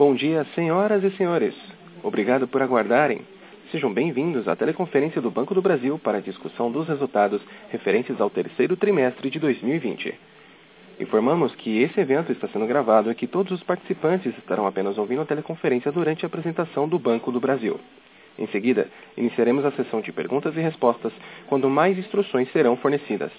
Bom dia, senhoras e senhores. Obrigado por aguardarem. Sejam bem-vindos à teleconferência do Banco do Brasil para a discussão dos resultados referentes ao terceiro trimestre de 2020. Informamos que esse evento está sendo gravado e que todos os participantes estarão apenas ouvindo a teleconferência durante a apresentação do Banco do Brasil. Em seguida, iniciaremos a sessão de perguntas e respostas, quando mais instruções serão fornecidas.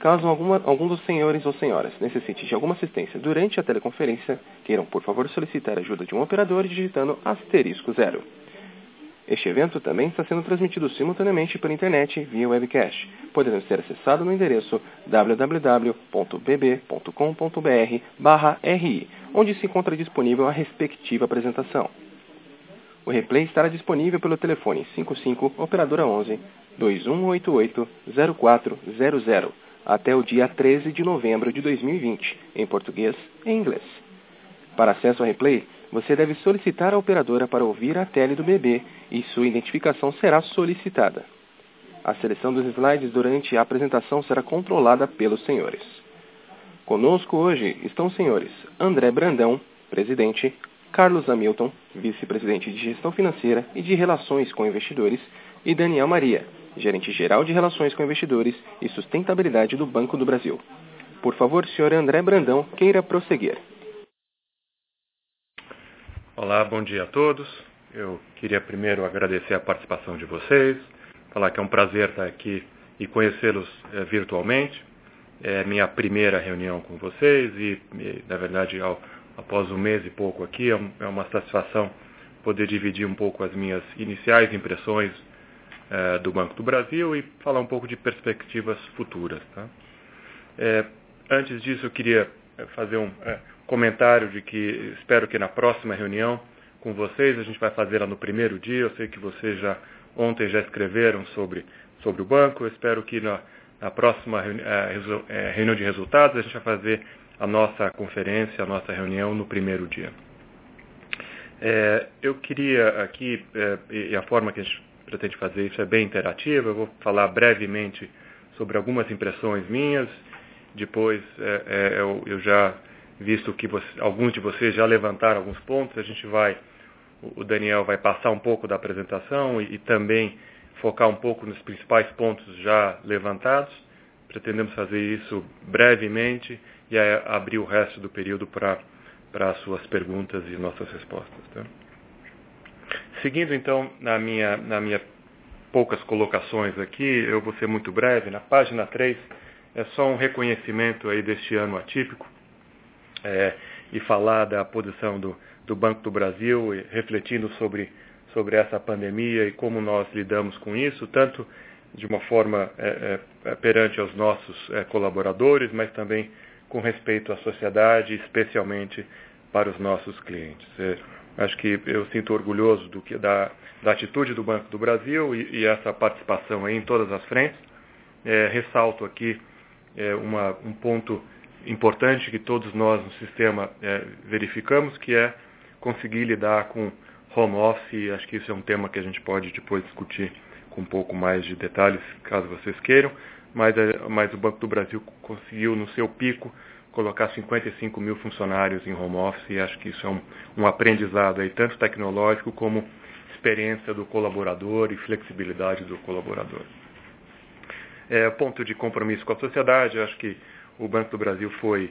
Caso alguma, algum dos senhores ou senhoras necessite de alguma assistência durante a teleconferência, queiram, por favor, solicitar a ajuda de um operador digitando asterisco zero. Este evento também está sendo transmitido simultaneamente pela internet via webcast, podendo ser acessado no endereço www.bb.com.br/ri, onde se encontra disponível a respectiva apresentação. O replay estará disponível pelo telefone 55 operadora 11 2188 0400 até o dia 13 de novembro de 2020, em português e inglês. Para acesso ao replay, você deve solicitar a operadora para ouvir a tele do bebê e sua identificação será solicitada. A seleção dos slides durante a apresentação será controlada pelos senhores. Conosco hoje estão os senhores André Brandão, presidente, Carlos Hamilton, vice-presidente de Gestão Financeira e de Relações com Investidores, e Daniel Maria, gerente-geral de Relações com Investidores e Sustentabilidade do Banco do Brasil. Por favor, senhor André Brandão, queira prosseguir. Olá, bom dia a todos. Eu queria primeiro agradecer a participação de vocês, falar que é um prazer estar aqui e conhecê-los é, virtualmente. É minha primeira reunião com vocês e, e na verdade, ao, após um mês e pouco aqui, é, é uma satisfação poder dividir um pouco as minhas iniciais impressões é, do Banco do Brasil e falar um pouco de perspectivas futuras. Tá? É, antes disso, eu queria é, fazer um é, comentário de que espero que na próxima reunião com vocês, a gente vai fazê-la no primeiro dia, eu sei que vocês já ontem já escreveram sobre, sobre o banco, eu espero que na, na próxima é, reunião de resultados a gente vai fazer a nossa conferência, a nossa reunião no primeiro dia. É, eu queria aqui, é, e a forma que a gente pretende fazer isso é bem interativa. Eu vou falar brevemente sobre algumas impressões minhas. Depois, é, é, eu, eu, já visto que você, alguns de vocês já levantaram alguns pontos, a gente vai, o Daniel vai passar um pouco da apresentação e, e também focar um pouco nos principais pontos já levantados. Pretendemos fazer isso brevemente e abrir o resto do período para as suas perguntas e nossas respostas. Tá? Seguindo então na minha, na minha poucas colocações aqui, eu vou ser muito breve. Na página 3 é só um reconhecimento aí deste ano atípico é, e falar da posição do, do Banco do Brasil, refletindo sobre, sobre essa pandemia e como nós lidamos com isso, tanto de uma forma é, é, perante aos nossos é, colaboradores, mas também com respeito à sociedade, especialmente para os nossos clientes. Acho que eu sinto orgulhoso do que, da, da atitude do Banco do Brasil e, e essa participação em todas as frentes. É, ressalto aqui é, uma, um ponto importante que todos nós no sistema é, verificamos, que é conseguir lidar com home office. Acho que isso é um tema que a gente pode depois discutir com um pouco mais de detalhes, caso vocês queiram. Mas, é, mas o Banco do Brasil conseguiu, no seu pico, colocar 55 mil funcionários em home office e acho que isso é um, um aprendizado aí, tanto tecnológico como experiência do colaborador e flexibilidade do colaborador. É, ponto de compromisso com a sociedade, acho que o Banco do Brasil foi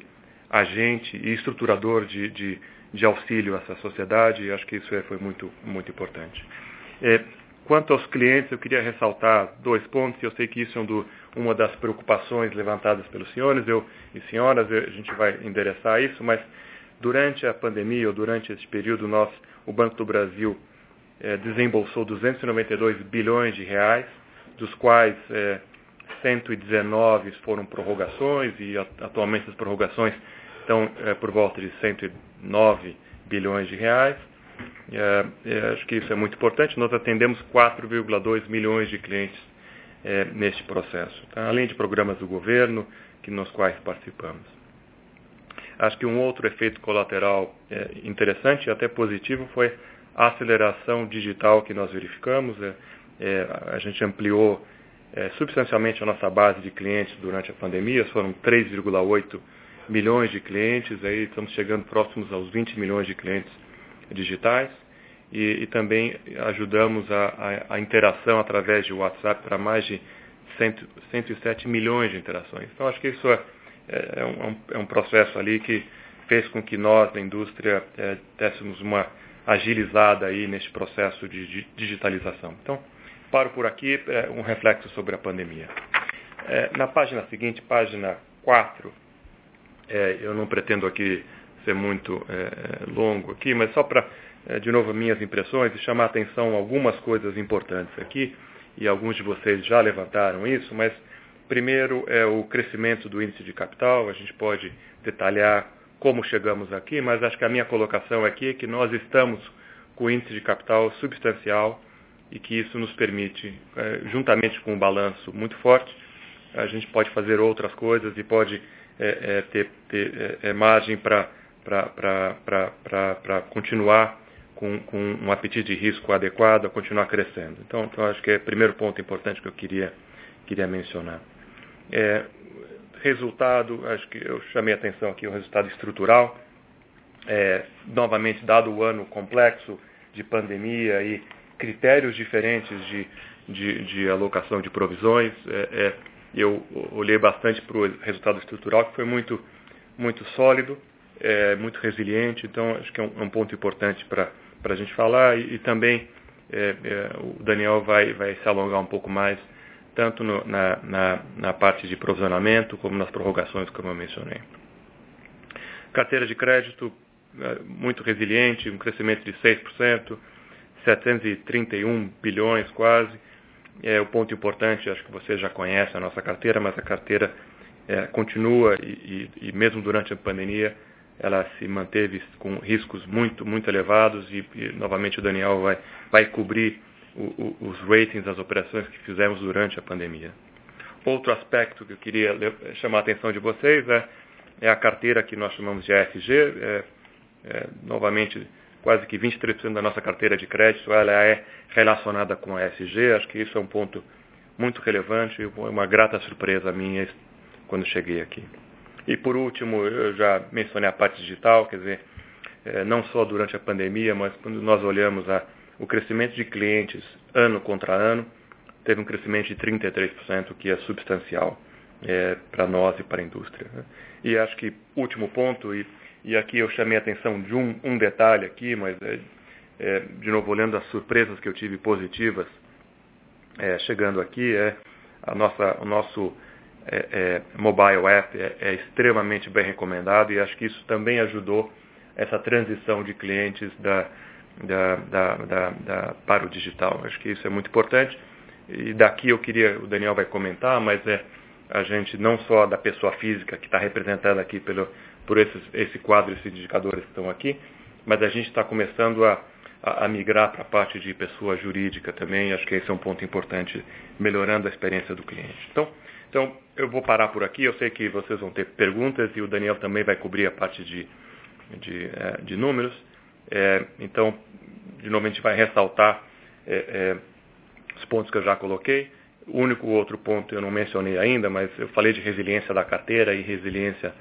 agente e estruturador de, de, de auxílio a essa sociedade e acho que isso é, foi muito, muito importante. É, quanto aos clientes, eu queria ressaltar dois pontos, e eu sei que isso é um do, uma das preocupações levantadas pelos senhores eu, e senhoras, eu, a gente vai endereçar isso, mas durante a pandemia ou durante esse período, nós, o Banco do Brasil é, desembolsou 292 bilhões de reais, dos quais é, 119 foram prorrogações e atualmente as prorrogações estão é, por volta de 109 bilhões de reais. Acho que isso é muito importante. Nós atendemos 4,2 milhões de clientes é, neste processo, tá? além de programas do governo que, nos quais participamos. Acho que um outro efeito colateral é, interessante e até positivo foi a aceleração digital que nós verificamos. É, é, a gente ampliou é, substancialmente a nossa base de clientes durante a pandemia, foram 3,8 milhões de clientes, aí estamos chegando próximos aos 20 milhões de clientes digitais e, e também ajudamos a, a, a, interação através de WhatsApp para mais de 100, 107 milhões de interações. Então, acho que isso é, é, é, um, é um, processo ali que fez com que nós, da indústria, é, uma agilizada aí nesse processo de, de digitalização. Então, paro por aqui, é, um reflexo sobre a pandemia. É, na página seguinte, página 4, é, eu não pretendo aqui ser muito é, longo aqui, mas só para é, de novo minhas impressões e chamar a atenção algumas coisas importantes aqui, e alguns de vocês já levantaram isso, mas primeiro é o crescimento do índice de capital, a gente pode detalhar como chegamos aqui, mas acho que a minha colocação aqui é que nós estamos com índice de capital substancial e que isso nos permite, é, juntamente com um balanço muito forte, a gente pode fazer outras coisas e pode é, é, ter, ter é, é, margem para continuar com, com, um apetite de risco adequado a continuar crescendo. Então, então, acho que é o primeiro ponto importante que eu queria, queria mencionar. É, resultado, acho que eu chamei a atenção aqui, o resultado estrutural, é, novamente, dado o ano complexo de pandemia e critérios diferentes de, de, de alocação de provisões, é, é eu olhei bastante para o resultado estrutural, que foi muito, muito sólido, é, muito resiliente, então acho que é um, um ponto importante para para a gente falar e, e também é, é, o Daniel vai, vai se alongar um pouco mais, tanto no, na, na, na, parte de provisionamento como nas prorrogações, como eu mencionei. Carteira de crédito é, muito resiliente, um crescimento de 6%, 731 bilhões quase. É o ponto importante, acho que você já conhece a nossa carteira, mas a carteira é, continua e, e, e mesmo durante a pandemia ela se manteve com riscos muito, muito elevados e, e novamente o Daniel vai, vai cobrir o, o, os ratings das operações que fizemos durante a pandemia. Outro aspecto que eu queria chamar a atenção de vocês é, é a carteira que nós chamamos de ESG. É, é, novamente, quase que 23% da nossa carteira de crédito ela é relacionada com a ESG. Acho que isso é um ponto muito relevante e uma grata surpresa minha quando cheguei aqui. E por último, eu já mencionei a parte digital, quer dizer, é, não só durante a pandemia, mas quando nós olhamos a, o crescimento de clientes ano contra ano, teve um crescimento de 33%, que é substancial é, para nós e para a indústria. Né? E acho que último ponto, e, e aqui eu chamei a atenção de um, um detalhe aqui, mas é, é, de novo olhando as surpresas que eu tive positivas é, chegando aqui, é a nossa, o nosso é, é, mobile app é, é, extremamente bem recomendado e acho que isso também ajudou essa transição de clientes da, da, da, da, para o digital. Acho que isso é muito importante. E daqui eu queria, o Daniel vai comentar, mas é a gente não só da pessoa física que está representada aqui pelo, por esses, esse quadro, esses indicadores que estão aqui, mas a gente está começando a, a, a migrar para a parte de pessoa jurídica também. Acho que esse é um ponto importante, melhorando a experiência do cliente. Então, então, eu vou parar por aqui. Eu sei que vocês vão ter perguntas e o Daniel também vai cobrir a parte de, de, é, de números. É, então, de novo, a gente vai ressaltar é, é, os pontos que eu já coloquei. O único outro ponto eu não mencionei ainda, mas eu falei de resiliência da carteira e resiliência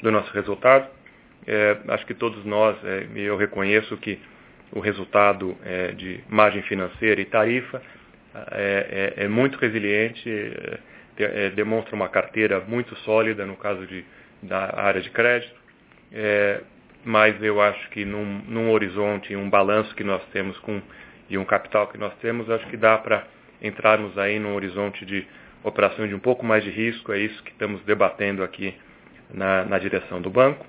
do nosso resultado. É, acho que todos nós, é, eu reconheço que o resultado de margem financeira e tarifa é, muito resiliente é, demonstra uma carteira muito sólida no caso de, da área de crédito, é, mas eu acho que num, num horizonte, um balanço que nós temos com, e um capital que nós temos, acho que dá para entrarmos aí num horizonte de operação de um pouco mais de risco, é isso que estamos debatendo aqui na, na direção do banco.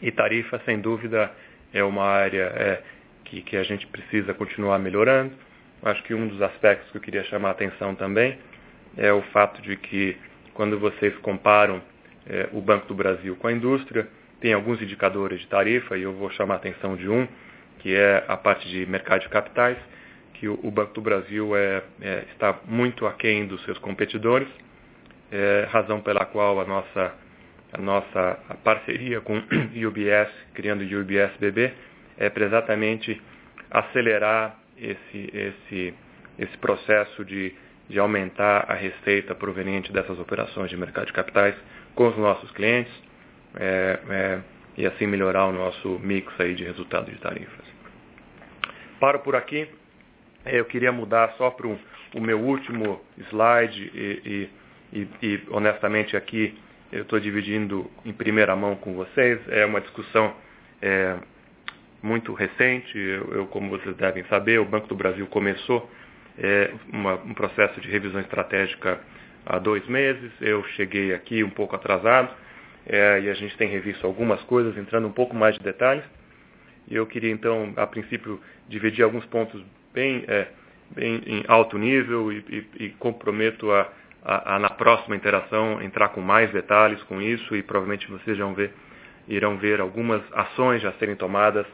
E tarifa, sem dúvida, é uma área é, que, que a gente precisa continuar melhorando. Acho que um dos aspectos que eu queria chamar a atenção também é o fato de que quando vocês comparam é, o Banco do Brasil com a indústria, tem alguns indicadores de tarifa, e eu vou chamar a atenção de um, que é a parte de mercado de capitais, que o, Banco do Brasil é, é, está muito aquém dos seus competidores, é, razão pela qual a nossa, a nossa parceria com UBS, criando o UBS BB, é para exatamente acelerar esse, esse, esse processo de de aumentar a receita proveniente dessas operações de mercado de capitais com os nossos clientes. É, é, e assim melhorar o nosso mix aí de resultado de tarifas. Paro por aqui. Eu queria mudar só para o meu último slide e, e, e honestamente aqui eu estou dividindo em primeira mão com vocês. É uma discussão é, muito recente. Eu, eu, como vocês devem saber, o Banco do Brasil começou é, uma, um processo de revisão estratégica há dois meses. Eu cheguei aqui um pouco atrasado é, e a gente tem revisto algumas coisas, entrando um pouco mais de detalhes. E eu queria então, a princípio, dividir alguns pontos bem, é, bem em alto nível e, e, e comprometo a, a, a, na próxima interação, entrar com mais detalhes com isso e provavelmente vocês vão ver, irão ver algumas ações já serem tomadas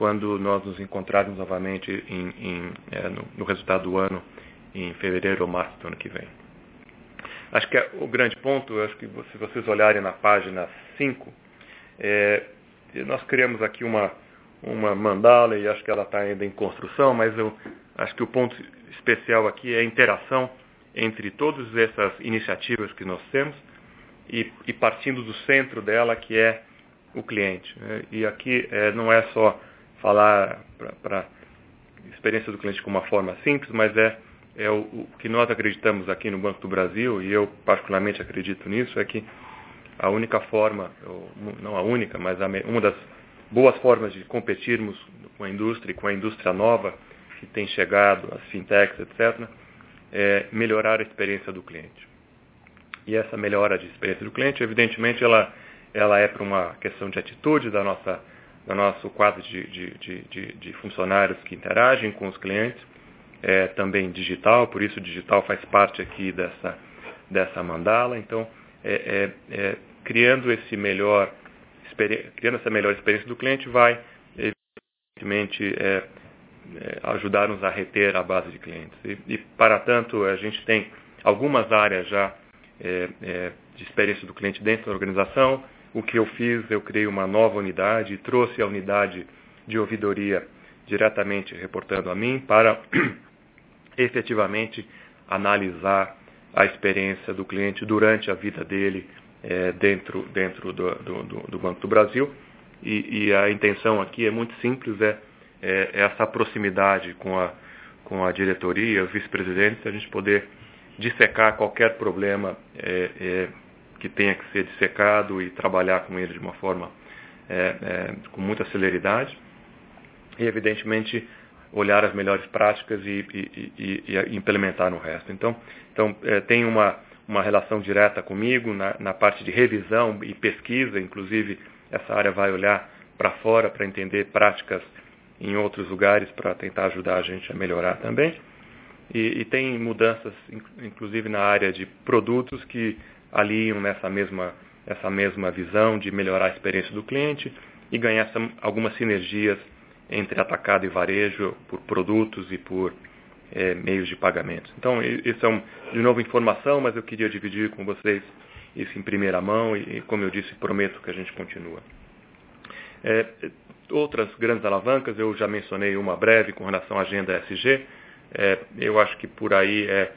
quando nós nos encontrarmos novamente em, em, é, no, no, resultado do ano, em fevereiro ou março do ano que vem. Acho que é o grande ponto, acho que se vocês olharem na página 5, é, nós criamos aqui uma, uma mandala e acho que ela está ainda em construção, mas eu acho que o ponto especial aqui é a interação entre todas essas iniciativas que nós temos e, e partindo do centro dela, que é o cliente. Né? E aqui é, não é só falar para a experiência do cliente com uma forma simples, mas é, é o, o, que nós acreditamos aqui no Banco do Brasil, e eu particularmente acredito nisso, é que a única forma, não a única, mas a, uma das boas formas de competirmos com a indústria e com a indústria nova que tem chegado, as fintechs, etc., é melhorar a experiência do cliente. E essa melhora de experiência do cliente, evidentemente, ela, ela é para uma questão de atitude da nossa do nosso quadro de, de, de, de, funcionários que interagem com os clientes, é também digital, por isso o digital faz parte aqui dessa, dessa mandala. Então, é, é, é, criando, esse melhor, criando essa melhor experiência do cliente vai, evidentemente, é, é, ajudar-nos a reter a base de clientes. E, e, para tanto, a gente tem algumas áreas já é, de experiência do cliente dentro da organização, o que eu fiz, eu criei uma nova unidade, trouxe a unidade de ouvidoria diretamente reportando a mim para efetivamente analisar a experiência do cliente durante a vida dele é, dentro, dentro do, do, do, Banco do Brasil. E, e, a intenção aqui é muito simples, é, é, é essa proximidade com a, com a diretoria, os vice-presidentes, a gente poder dissecar qualquer problema é que tenha que ser dissecado e trabalhar com ele de uma forma é, é, com muita celeridade. E, evidentemente, olhar as melhores práticas e, e, e, e implementar no resto. Então, então é, tem uma, uma relação direta comigo na, na parte de revisão e pesquisa, inclusive essa área vai olhar para fora para entender práticas em outros lugares para tentar ajudar a gente a melhorar também. E, e, tem mudanças, inclusive na área de produtos, que aliam nessa mesma, essa mesma visão de melhorar a experiência do cliente e ganhar algumas sinergias entre atacado e varejo por produtos e por é, meios de pagamento. Então, isso é, um, de novo, informação, mas eu queria dividir com vocês isso em primeira mão e, como eu disse, prometo que a gente continua. É, outras grandes alavancas, eu já mencionei uma breve com relação à agenda SG. É, eu acho que por aí, é,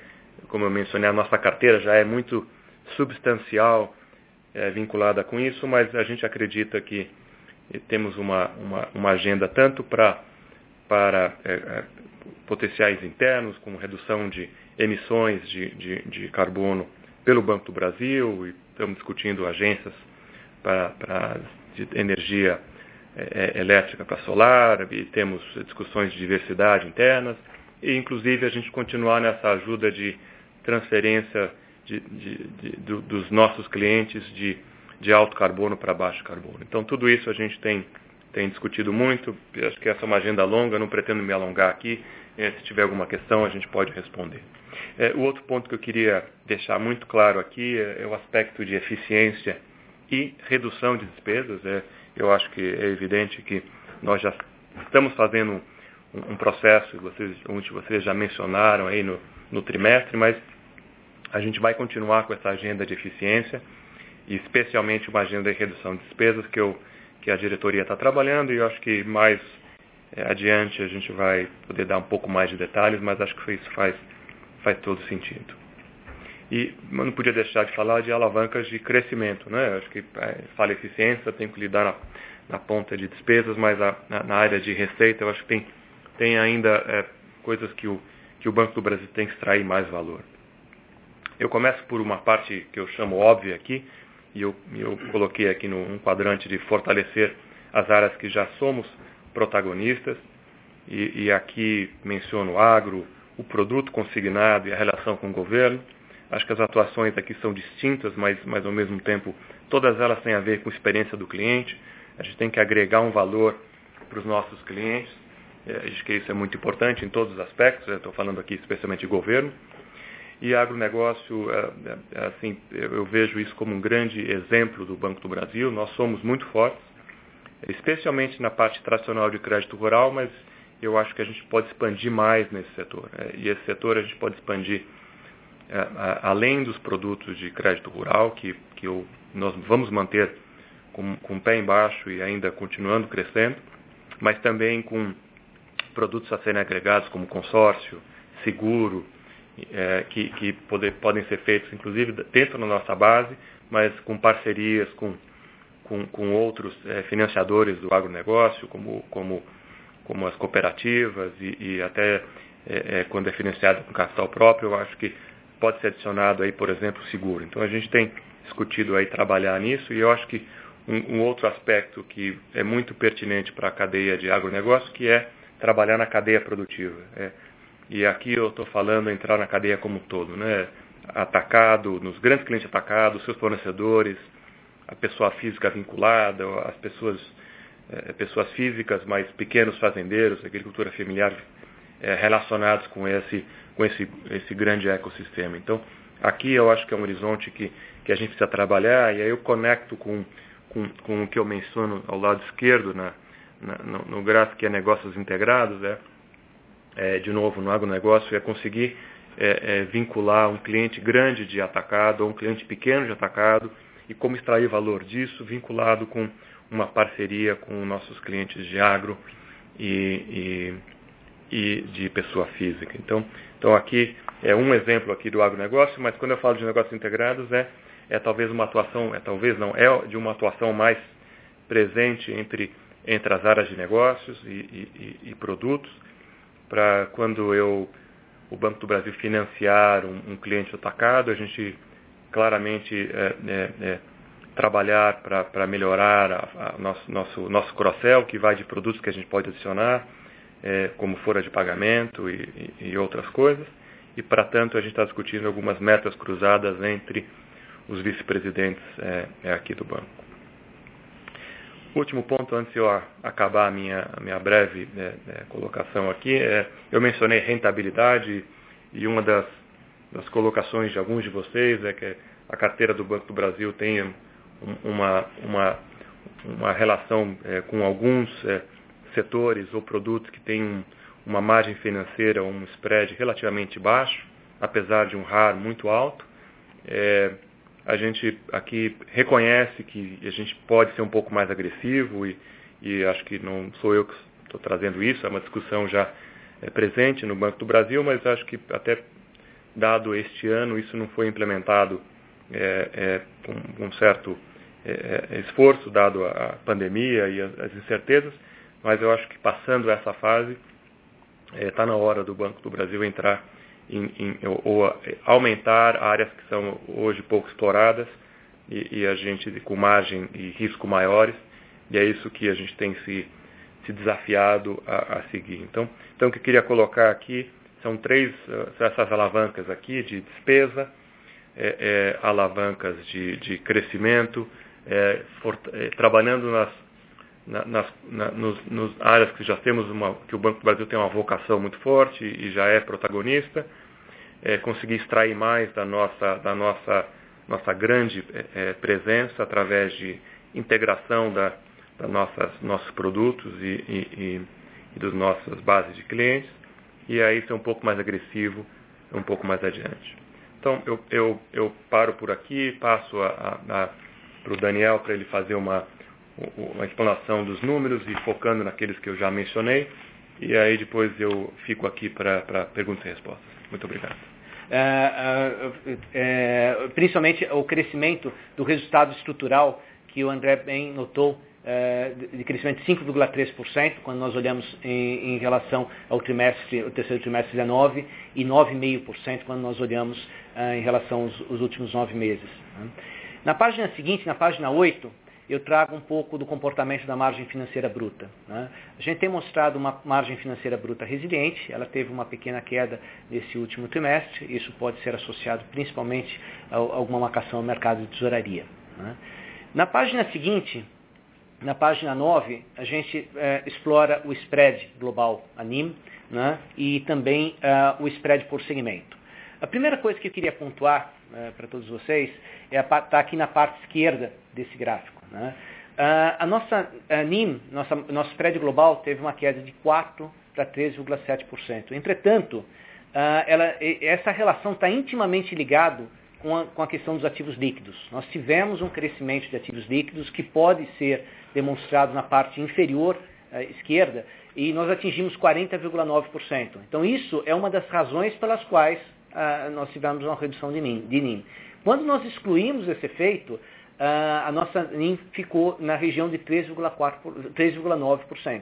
como eu mencionei, a nossa carteira já é muito substancial é, vinculada com isso, mas a gente acredita que temos uma, uma, uma agenda tanto pra, para é, potenciais internos, como redução de emissões de, de, de, carbono pelo Banco do Brasil, e estamos discutindo agências para, para de energia é, elétrica para solar, e temos discussões de diversidade internas, e inclusive a gente continuar nessa ajuda de transferência de, de, do, dos nossos clientes de, de alto carbono para baixo carbono. Então, tudo isso a gente tem, tem discutido muito. Acho que essa é uma agenda longa, não pretendo me alongar aqui. É, se tiver alguma questão, a gente pode responder. É, o outro ponto que eu queria deixar muito claro aqui é, é o aspecto de eficiência e redução de despesas. Eu acho que é evidente que nós já estamos fazendo um, um processo, vocês, onde vocês já mencionaram aí no, no trimestre, mas a gente vai continuar com essa agenda de eficiência, especialmente uma agenda de redução de despesas que, eu, que a diretoria está trabalhando, e eu acho que mais é, adiante a gente vai poder dar um pouco mais de detalhes, mas acho que isso faz, faz todo sentido. E não podia deixar de falar de alavancas de crescimento. Né? Acho que é, fala eficiência, tem que lidar na, na ponta de despesas, mas a, na, na, área de receita eu acho que tem, tem ainda é, coisas que o, que o Banco do Brasil tem que extrair mais valor. Eu começo por uma parte que eu chamo óbvia aqui, e eu, eu coloquei aqui num quadrante de fortalecer as áreas que já somos protagonistas, e, e aqui menciono o agro, o produto consignado e a relação com o governo. Acho que as atuações aqui são distintas, mas, mas ao mesmo tempo todas elas têm a ver com a experiência do cliente. A gente tem que agregar um valor para os nossos clientes. É, acho que isso é muito importante em todos os aspectos. Estou falando aqui especialmente de governo. E agronegócio, é, é, assim, eu vejo isso como um grande exemplo do Banco do Brasil. Nós somos muito fortes, especialmente na parte tradicional de crédito rural, mas eu acho que a gente pode expandir mais nesse setor. É, e esse setor a gente pode expandir é, além dos produtos de crédito rural, que, que eu, nós vamos manter com, com o pé embaixo e ainda continuando crescendo, mas também com produtos a serem agregados como consórcio, seguro, é, que, que poder, podem ser feitos inclusive dentro da nossa base, mas com parcerias com, com, com outros é, financiadores do agronegócio, como, como como as cooperativas e, e até é, é, quando é financiado com capital próprio, eu acho que pode ser adicionado aí, por exemplo, seguro. Então a gente tem discutido aí trabalhar nisso e eu acho que um, um outro aspecto que é muito pertinente para a cadeia de agronegócio, que é trabalhar na cadeia produtiva. É, e aqui eu estou falando entrar na cadeia como um todo, né? Atacado, nos grandes clientes atacados, seus fornecedores, a pessoa física vinculada, as pessoas é, pessoas físicas, mas pequenos fazendeiros, agricultura familiar, é, relacionados com esse, com esse, esse grande ecossistema. Então, aqui eu acho que é um horizonte que, que a gente precisa trabalhar, e aí eu conecto com, com, com o que eu menciono ao lado esquerdo, na, na no, no, gráfico que é negócios integrados, é, é, de novo, no agronegócio, é conseguir é, é, vincular um cliente grande de atacado ou um cliente pequeno de atacado e como extrair valor disso vinculado com uma parceria com nossos clientes de agro e, e, e de pessoa física. Então, então aqui é um exemplo aqui do agronegócio, mas quando eu falo de negócios integrados é, é talvez uma atuação, é talvez não, é de uma atuação mais presente entre, entre as áreas de negócios e, e produtos, para quando eu, o Banco do Brasil financiar um, um cliente atacado, a gente claramente é, é, é, trabalhar para melhorar a, a nosso, nosso, nosso cross-sell, que vai de produtos que a gente pode adicionar, é, como fora de pagamento e, e, e outras coisas. E, para tanto, a gente está discutindo algumas metas cruzadas entre os vice-presidentes é, é aqui do banco. Último ponto, antes de eu acabar a minha, a minha breve é, é, colocação aqui, é, eu mencionei rentabilidade e uma das, das colocações de alguns de vocês é que a carteira do Banco do Brasil tem uma, uma, uma relação é, com alguns é, setores ou produtos que têm um, uma margem financeira, um spread relativamente baixo, apesar de um RAR muito alto. É, a gente aqui reconhece que a gente pode ser um pouco mais agressivo e, e acho que não sou eu que estou trazendo isso, é uma discussão já é, presente no Banco do Brasil, mas acho que até dado este ano isso não foi implementado é, é, com um certo é, é, esforço, dado a pandemia e as, as, incertezas, mas eu acho que passando essa fase, está é, na hora do Banco do Brasil entrar em, em, ou, aumentar áreas que são hoje pouco exploradas e, e, a gente com margem e risco maiores, e é isso que a gente tem se, se desafiado a, a seguir. Então, então, o que eu queria colocar aqui são três, essas alavancas aqui de despesa, é, é, alavancas de, de crescimento, é, for, é, trabalhando nas, na, nas na, nos, nos, áreas que já temos uma, que o Banco do Brasil tem uma vocação muito forte e já é protagonista, é, conseguir extrair mais da nossa, da nossa, nossa grande é, é, presença através de integração da, da nossas, nossos produtos e, e, e, e das nossas bases de clientes, e aí ser um pouco mais agressivo um pouco mais adiante. Então, eu, eu, eu paro por aqui, passo para o Daniel para ele fazer uma, uma explanação dos números e focando naqueles que eu já mencionei. E aí depois eu fico aqui para perguntas e respostas. Muito obrigado. principalmente o crescimento do resultado estrutural que o André bem notou de crescimento de 5,3% quando nós olhamos em, em, relação ao trimestre, o terceiro trimestre 19 e 9,5% quando nós olhamos em relação aos, aos últimos nove meses. Né? Na página seguinte, na página 8, eu trago um pouco do comportamento da margem financeira bruta. Né? A gente tem mostrado uma margem financeira bruta resiliente, ela teve uma pequena queda nesse último trimestre, isso pode ser associado principalmente a alguma marcação ao mercado de tesouraria. Né? Na página seguinte, na página 9, a gente é, explora o spread global, a NIM, né? e também uh, o spread por segmento. A primeira coisa que eu queria pontuar uh, para todos vocês é está aqui na parte esquerda desse gráfico. Né? Uh, a nossa a NIM, nossa, nosso spread global, teve uma queda de 4 para 13,7%. Entretanto, uh, ela, essa relação está intimamente ligada com a, com a questão dos ativos líquidos. Nós tivemos um crescimento de ativos líquidos que pode ser demonstrado na parte inferior uh, esquerda e nós atingimos 40,9%. Então isso é uma das razões pelas quais uh, nós tivemos uma redução de NIM, de NIM. Quando nós excluímos esse efeito, uh, a nossa NIM ficou na região de 3,9%.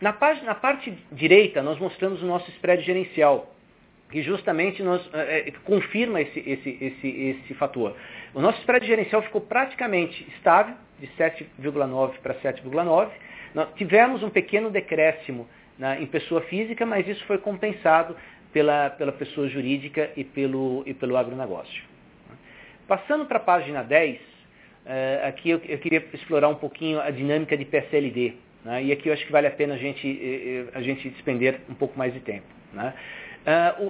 Na, na parte direita, nós mostramos o nosso spread gerencial, que justamente nos, é, confirma esse, esse, esse, esse fator. O nosso spread gerencial ficou praticamente estável, de 7,9 para 7,9. Nós tivemos um pequeno decréscimo na, em pessoa física, mas isso foi compensado pela, pela pessoa jurídica e pelo, e pelo agronegócio. Passando para a página 10, é, aqui eu, eu, queria explorar um pouquinho a dinâmica de PSLD. Né? E aqui eu acho que vale a pena a gente, a gente despender um pouco mais de tempo. Né?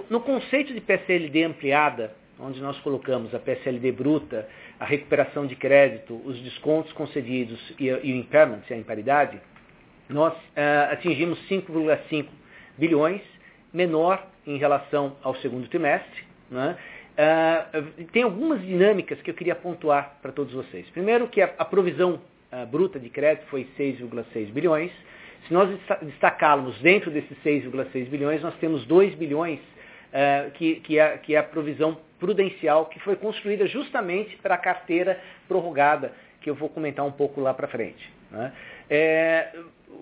No conceito de PSLD ampliada, onde nós colocamos a PSLD bruta, a recuperação de crédito, os descontos concedidos e, o impairment, a imparidade, nós atingimos 5,5 bilhões, menor em relação ao segundo trimestre. Né? Uh, tem algumas dinâmicas que eu queria pontuar para todos vocês. Primeiro que a, a provisão uh, bruta de crédito foi 6,6 bilhões. Se nós destacarmos dentro desses 6,6 bilhões, nós temos 2 bilhões uh, que, que, é, que é a provisão prudencial que foi construída justamente para a carteira prorrogada, que eu vou comentar um pouco lá para frente. Né? É,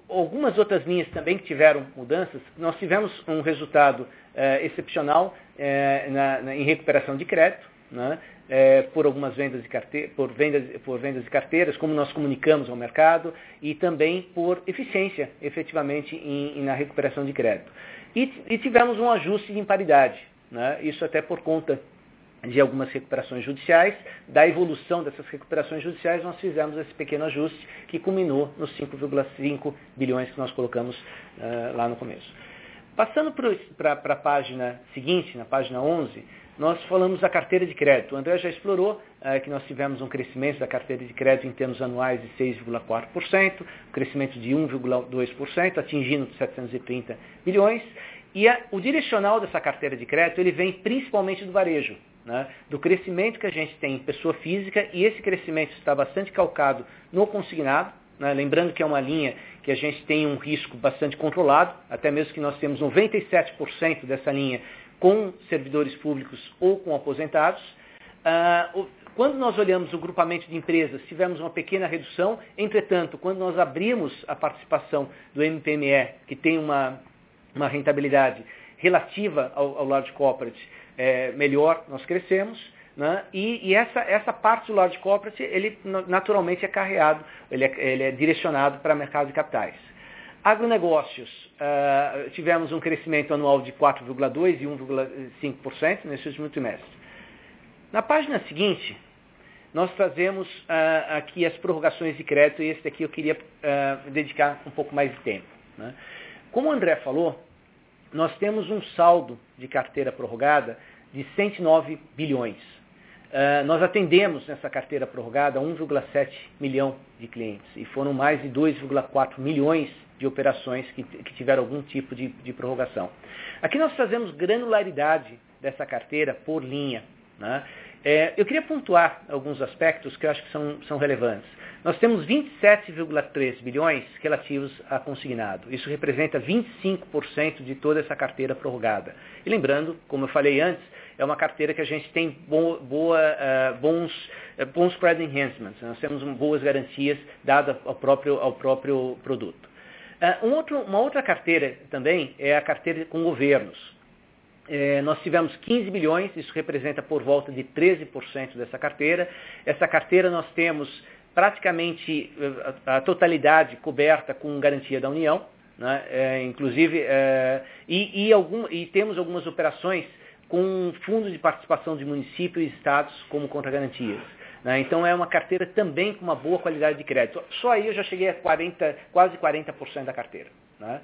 algumas outras linhas também que tiveram mudanças, nós tivemos um resultado é, excepcional é, na, na, em recuperação de crédito, né? é, por algumas vendas de, por, vendas, por vendas de carteiras, como nós comunicamos ao mercado, e também por eficiência, efetivamente, em, em na recuperação de crédito. E, e, tivemos um ajuste de imparidade, né? isso até por conta de algumas recuperações judiciais, da evolução dessas recuperações judiciais, nós fizemos esse pequeno ajuste que culminou nos 5,5 bilhões que nós colocamos uh, lá no começo. Passando para a página seguinte, na página 11, nós falamos da carteira de crédito. O André já explorou uh, que nós tivemos um crescimento da carteira de crédito em termos anuais de 6,4%, um crescimento de 1,2%, atingindo 730 bilhões. E a, o direcional dessa carteira de crédito ele vem principalmente do varejo, né, do crescimento que a gente tem em pessoa física, e esse crescimento está bastante calcado no consignado, né? Lembrando que é uma linha que a gente tem um risco bastante controlado, até mesmo que nós temos 97% dessa linha com servidores públicos ou com aposentados. Uh, quando nós olhamos o grupamento de empresas, tivemos uma pequena redução, entretanto, quando nós abrimos a participação do MPME, que tem uma, uma rentabilidade relativa ao, ao large corporate, é, melhor, nós crescemos. Né? E, e, essa, essa parte do large corporate, ele naturalmente é carreado, ele é, ele é direcionado para mercado de capitais. Agronegócios, uh, tivemos um crescimento anual de 4,2% e 1,5% nesse último trimestre. Na página seguinte, nós trazemos uh, aqui as prorrogações de crédito, e esse aqui eu queria uh, dedicar um pouco mais de tempo. Né? Como o André falou, nós temos um saldo de carteira prorrogada de 109 bilhões. Uh, nós atendemos nessa carteira prorrogada 1,7 milhão de clientes e foram mais de 2,4 milhões de operações que, que tiveram algum tipo de, de, prorrogação. Aqui nós trazemos granularidade dessa carteira por linha. Né? É, eu queria pontuar alguns aspectos que eu acho que são, são relevantes. Nós temos 27,3 bilhões relativos a consignado. Isso representa 25% de toda essa carteira prorrogada. E lembrando, como eu falei antes, é uma carteira que a gente tem boa, boa, uh, bons, uh, bons credit enhancements, nós temos boas garantias dadas ao próprio, ao próprio produto. Uh, um outro, uma outra carteira também é a carteira com governos. Nós tivemos 15 bilhões, isso representa por volta de 13% dessa carteira. Essa carteira nós temos praticamente a, a totalidade coberta com garantia da União, né? É, inclusive, é, e, e, algum, e, temos algumas operações com fundos de participação de municípios e estados como contra-garantias. Né? Então é uma carteira também com uma boa qualidade de crédito. Só aí eu já cheguei a 40, quase 40% da carteira. Né?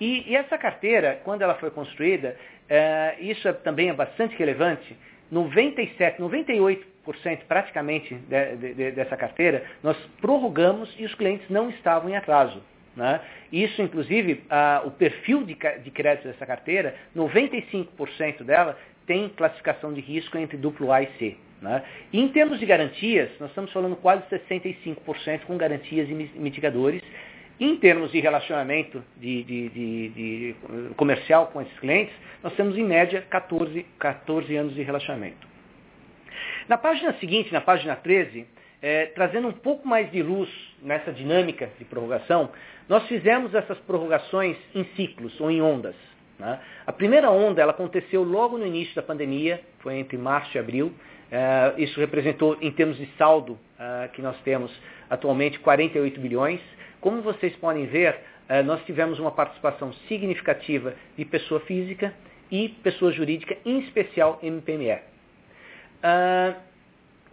E, e, essa carteira, quando ela foi construída, é, isso é, também é bastante relevante, 97, 98% praticamente de, de, de, dessa carteira, nós prorrogamos e os clientes não estavam em atraso. Né? Isso, inclusive, o perfil de, de crédito dessa carteira, 95% dela tem classificação de risco entre duplo A e C. Né? E em termos de garantias, nós estamos falando quase 65% com garantias e mitigadores. Em termos de relacionamento de, de, de, de, comercial com esses clientes, nós temos em média 14, 14 anos de relacionamento. Na página seguinte, na página 13, é, trazendo um pouco mais de luz nessa dinâmica de prorrogação, nós fizemos essas prorrogações em ciclos ou em ondas. Né? A primeira onda ela aconteceu logo no início da pandemia, foi entre março e abril. É, isso representou, em termos de saldo é, que nós temos atualmente, 48 bilhões. Como vocês podem ver, é, nós tivemos uma participação significativa de pessoa física e pessoa jurídica, em especial MPME.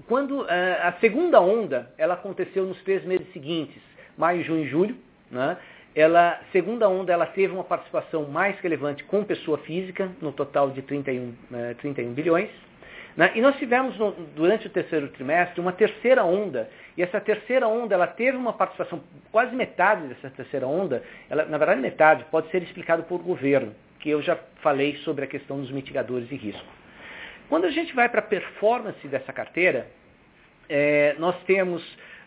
Quando a segunda onda, ela aconteceu nos três meses seguintes, maio, junho e julho. Né? Ela, segunda onda, ela teve uma participação mais relevante com pessoa física, no total de 31, 31 bilhões. Né? E nós tivemos, no, durante o terceiro trimestre, uma terceira onda, e essa terceira onda, ela teve uma participação, quase metade dessa terceira onda, ela, na verdade metade, pode ser explicado por governo, que eu já falei sobre a questão dos mitigadores de risco. Quando a gente vai para a performance dessa carteira, é, nós temos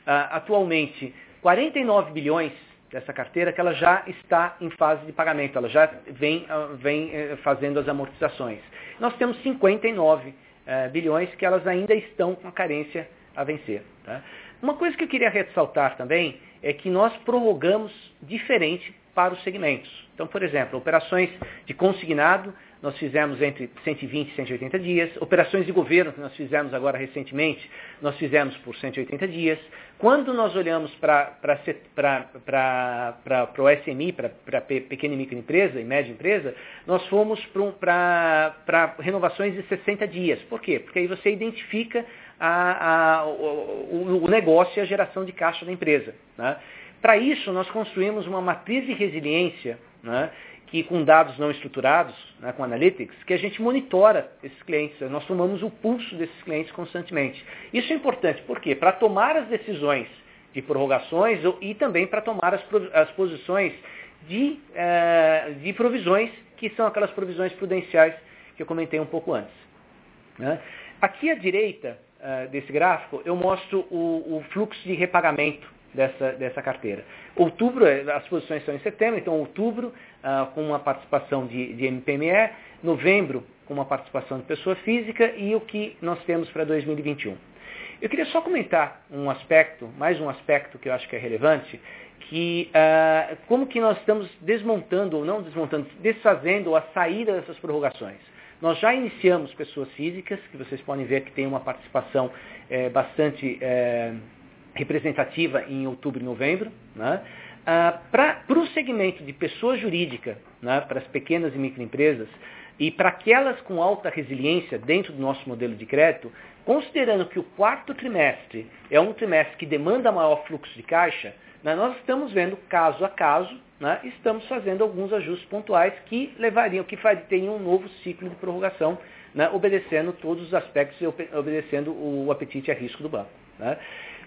ah, atualmente 49 bilhões dessa carteira que ela já está em fase de pagamento, ela já vem, ah, vem eh, fazendo as amortizações. Nós temos 59 eh, bilhões que elas ainda estão com a carência a vencer. Tá? Uma coisa que eu queria ressaltar também é que nós prorrogamos diferente para os segmentos. Então, por exemplo, operações de consignado nós fizemos entre 120 e 180 dias. Operações de governo, que nós fizemos agora recentemente, nós fizemos por 180 dias. Quando nós olhamos para o SMI, para pequena e microempresa e média empresa, nós fomos para renovações de 60 dias. Por quê? Porque aí você identifica a, a, o, o, negócio e a geração de caixa da empresa. Né? Para isso, nós construímos uma matriz de resiliência né, que com dados não estruturados, né, com analytics, que a gente monitora esses clientes, nós tomamos o pulso desses clientes constantemente. Isso é importante, por quê? Para tomar as decisões de prorrogações e também para tomar as, as posições de, uh, de provisões, que são aquelas provisões prudenciais que eu comentei um pouco antes. Né? Aqui à direita uh, desse gráfico, eu mostro o, o fluxo de repagamento dessa, dessa carteira. Outubro, as posições são em setembro, então outubro ah, com uma participação de, de MPME, novembro com uma participação de pessoa física e o que nós temos para 2021. Eu queria só comentar um aspecto, mais um aspecto que eu acho que é relevante, que ah, como que nós estamos desmontando ou não desmontando, desfazendo a saída dessas prorrogações. Nós já iniciamos pessoas físicas, que vocês podem ver que tem uma participação é, bastante é, representativa em outubro e novembro. Né? Ah, para o segmento de pessoa jurídica, né, para as pequenas e microempresas, e para aquelas com alta resiliência dentro do nosso modelo de crédito, considerando que o quarto trimestre é um trimestre que demanda maior fluxo de caixa, né, nós estamos vendo caso a caso, né, estamos fazendo alguns ajustes pontuais que levariam, que teriam um novo ciclo de prorrogação, né, obedecendo todos os aspectos e obedecendo o apetite a risco do banco. Né.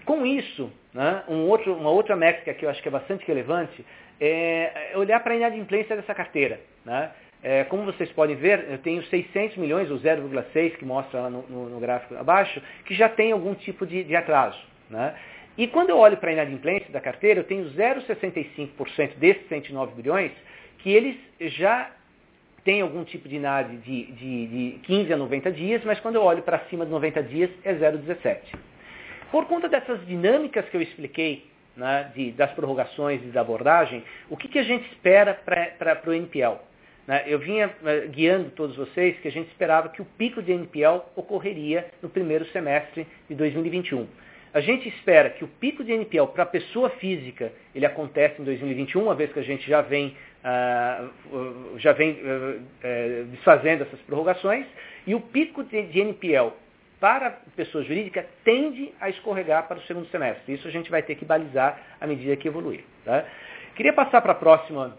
Com isso, né, um outro, uma outra métrica que eu acho que é bastante relevante é olhar para a inadimplência dessa carteira. Né? É, como vocês podem ver, eu tenho 600 milhões, ou 0,6, que mostra lá no, no, no, gráfico abaixo, que já tem algum tipo de, de atraso. Né? E quando eu olho para a inadimplência da carteira, eu tenho 0,65% desses 109 bilhões que eles já tem algum tipo de NAD de, de, de 15 a 90 dias, mas quando eu olho para cima de 90 dias é 0,17. Por conta dessas dinâmicas que eu expliquei, né, de, das prorrogações e da abordagem, o que, que a gente espera para o NPL? Né? Eu vinha uh, guiando todos vocês que a gente esperava que o pico de NPL ocorreria no primeiro semestre de 2021. A gente espera que o pico de NPL para a pessoa física ele acontece em 2021, uma vez que a gente já vem, uh, já vem uh, desfazendo essas prorrogações, e o pico de, de NPL para pessoa jurídica tende a escorregar para o segundo semestre. Isso a gente vai ter que balizar à medida que evoluir. Tá? Queria passar para, próxima,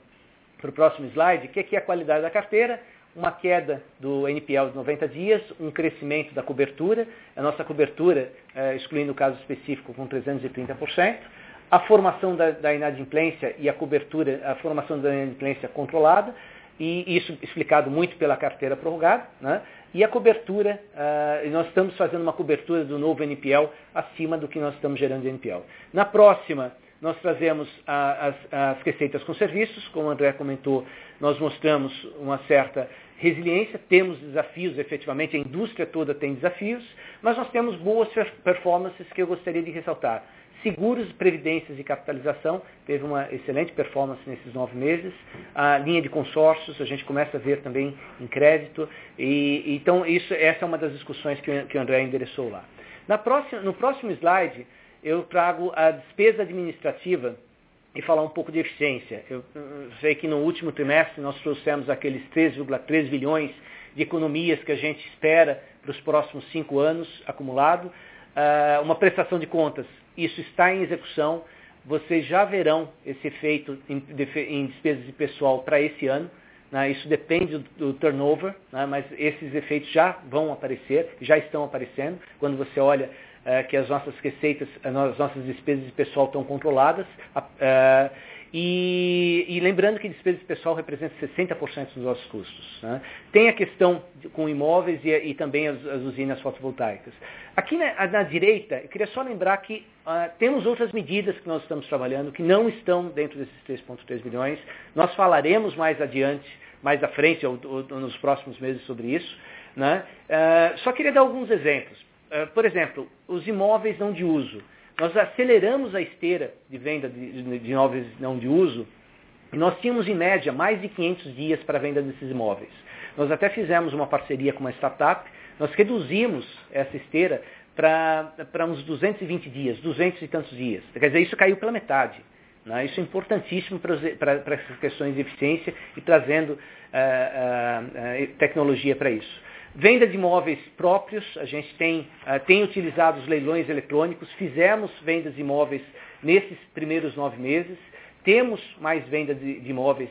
para o próximo slide, que aqui é a qualidade da carteira, uma queda do NPL de 90 dias, um crescimento da cobertura, a nossa cobertura, é, excluindo o caso específico, com 330%, a formação da, da inadimplência e a cobertura, a formação da inadimplência controlada, e isso explicado muito pela carteira prorrogada, né? E a cobertura, uh, nós estamos fazendo uma cobertura do novo NPL acima do que nós estamos gerando de NPL. Na próxima, nós trazemos a, as, as, receitas com serviços, como o André comentou, nós mostramos uma certa resiliência, temos desafios, efetivamente, a indústria toda tem desafios, mas nós temos boas performances que eu gostaria de ressaltar. Seguros, previdências e capitalização teve uma excelente performance nesses nove meses. A linha de consórcios a gente começa a ver também em crédito. E, então isso, essa é uma das discussões que, que o André endereçou lá. Próxima, no próximo slide eu trago a despesa administrativa e falar um pouco de eficiência. Eu, eu sei que no último trimestre nós trouxemos aqueles 3,3 bilhões de economias que a gente espera para os próximos cinco anos acumulado. Uh, uma prestação de contas isso está em execução. Vocês já verão esse efeito em, em despesas de pessoal para esse ano. Né? Isso depende do, do turnover, né? mas esses efeitos já vão aparecer, já estão aparecendo. Quando você olha uh, que as nossas receitas, as nossas despesas de pessoal estão controladas. Uh, e, e, lembrando que despesa de pessoal representa 60% dos nossos custos. Né? Tem a questão de, com imóveis e, e também as, as, usinas fotovoltaicas. Aqui na, na, direita, eu queria só lembrar que uh, temos outras medidas que nós estamos trabalhando que não estão dentro desses 3,3 bilhões. Nós falaremos mais adiante, mais à frente, ou, ou, nos próximos meses sobre isso. Né? Uh, só queria dar alguns exemplos. Uh, por exemplo, os imóveis não de uso. Nós aceleramos a esteira de venda de, de imóveis não de uso e nós tínhamos, em média, mais de 500 dias para a venda desses imóveis. Nós até fizemos uma parceria com uma startup, nós reduzimos essa esteira para uns 220 dias, 200 e tantos dias. Quer dizer, isso caiu pela metade. Né? Isso é importantíssimo para essas questões de eficiência e trazendo uh, uh, uh, tecnologia para isso. Venda de imóveis próprios, a gente tem, uh, tem utilizado os leilões eletrônicos, fizemos vendas de imóveis nesses primeiros nove meses, temos mais vendas de, de imóveis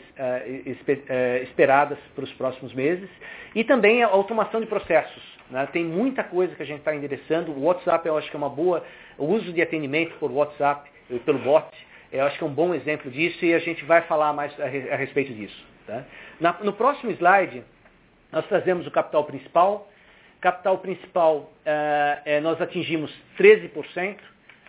esper, uh, esperadas para os próximos meses, e também a automação de processos. Né? Tem muita coisa que a gente está endereçando, o WhatsApp eu acho que é uma boa, o uso de atendimento por WhatsApp, pelo bot, eu acho que é um bom exemplo disso e a gente vai falar mais a, a respeito disso. Tá? Na, no próximo slide, nós trazemos o capital principal. Capital principal, é, nós atingimos 13%.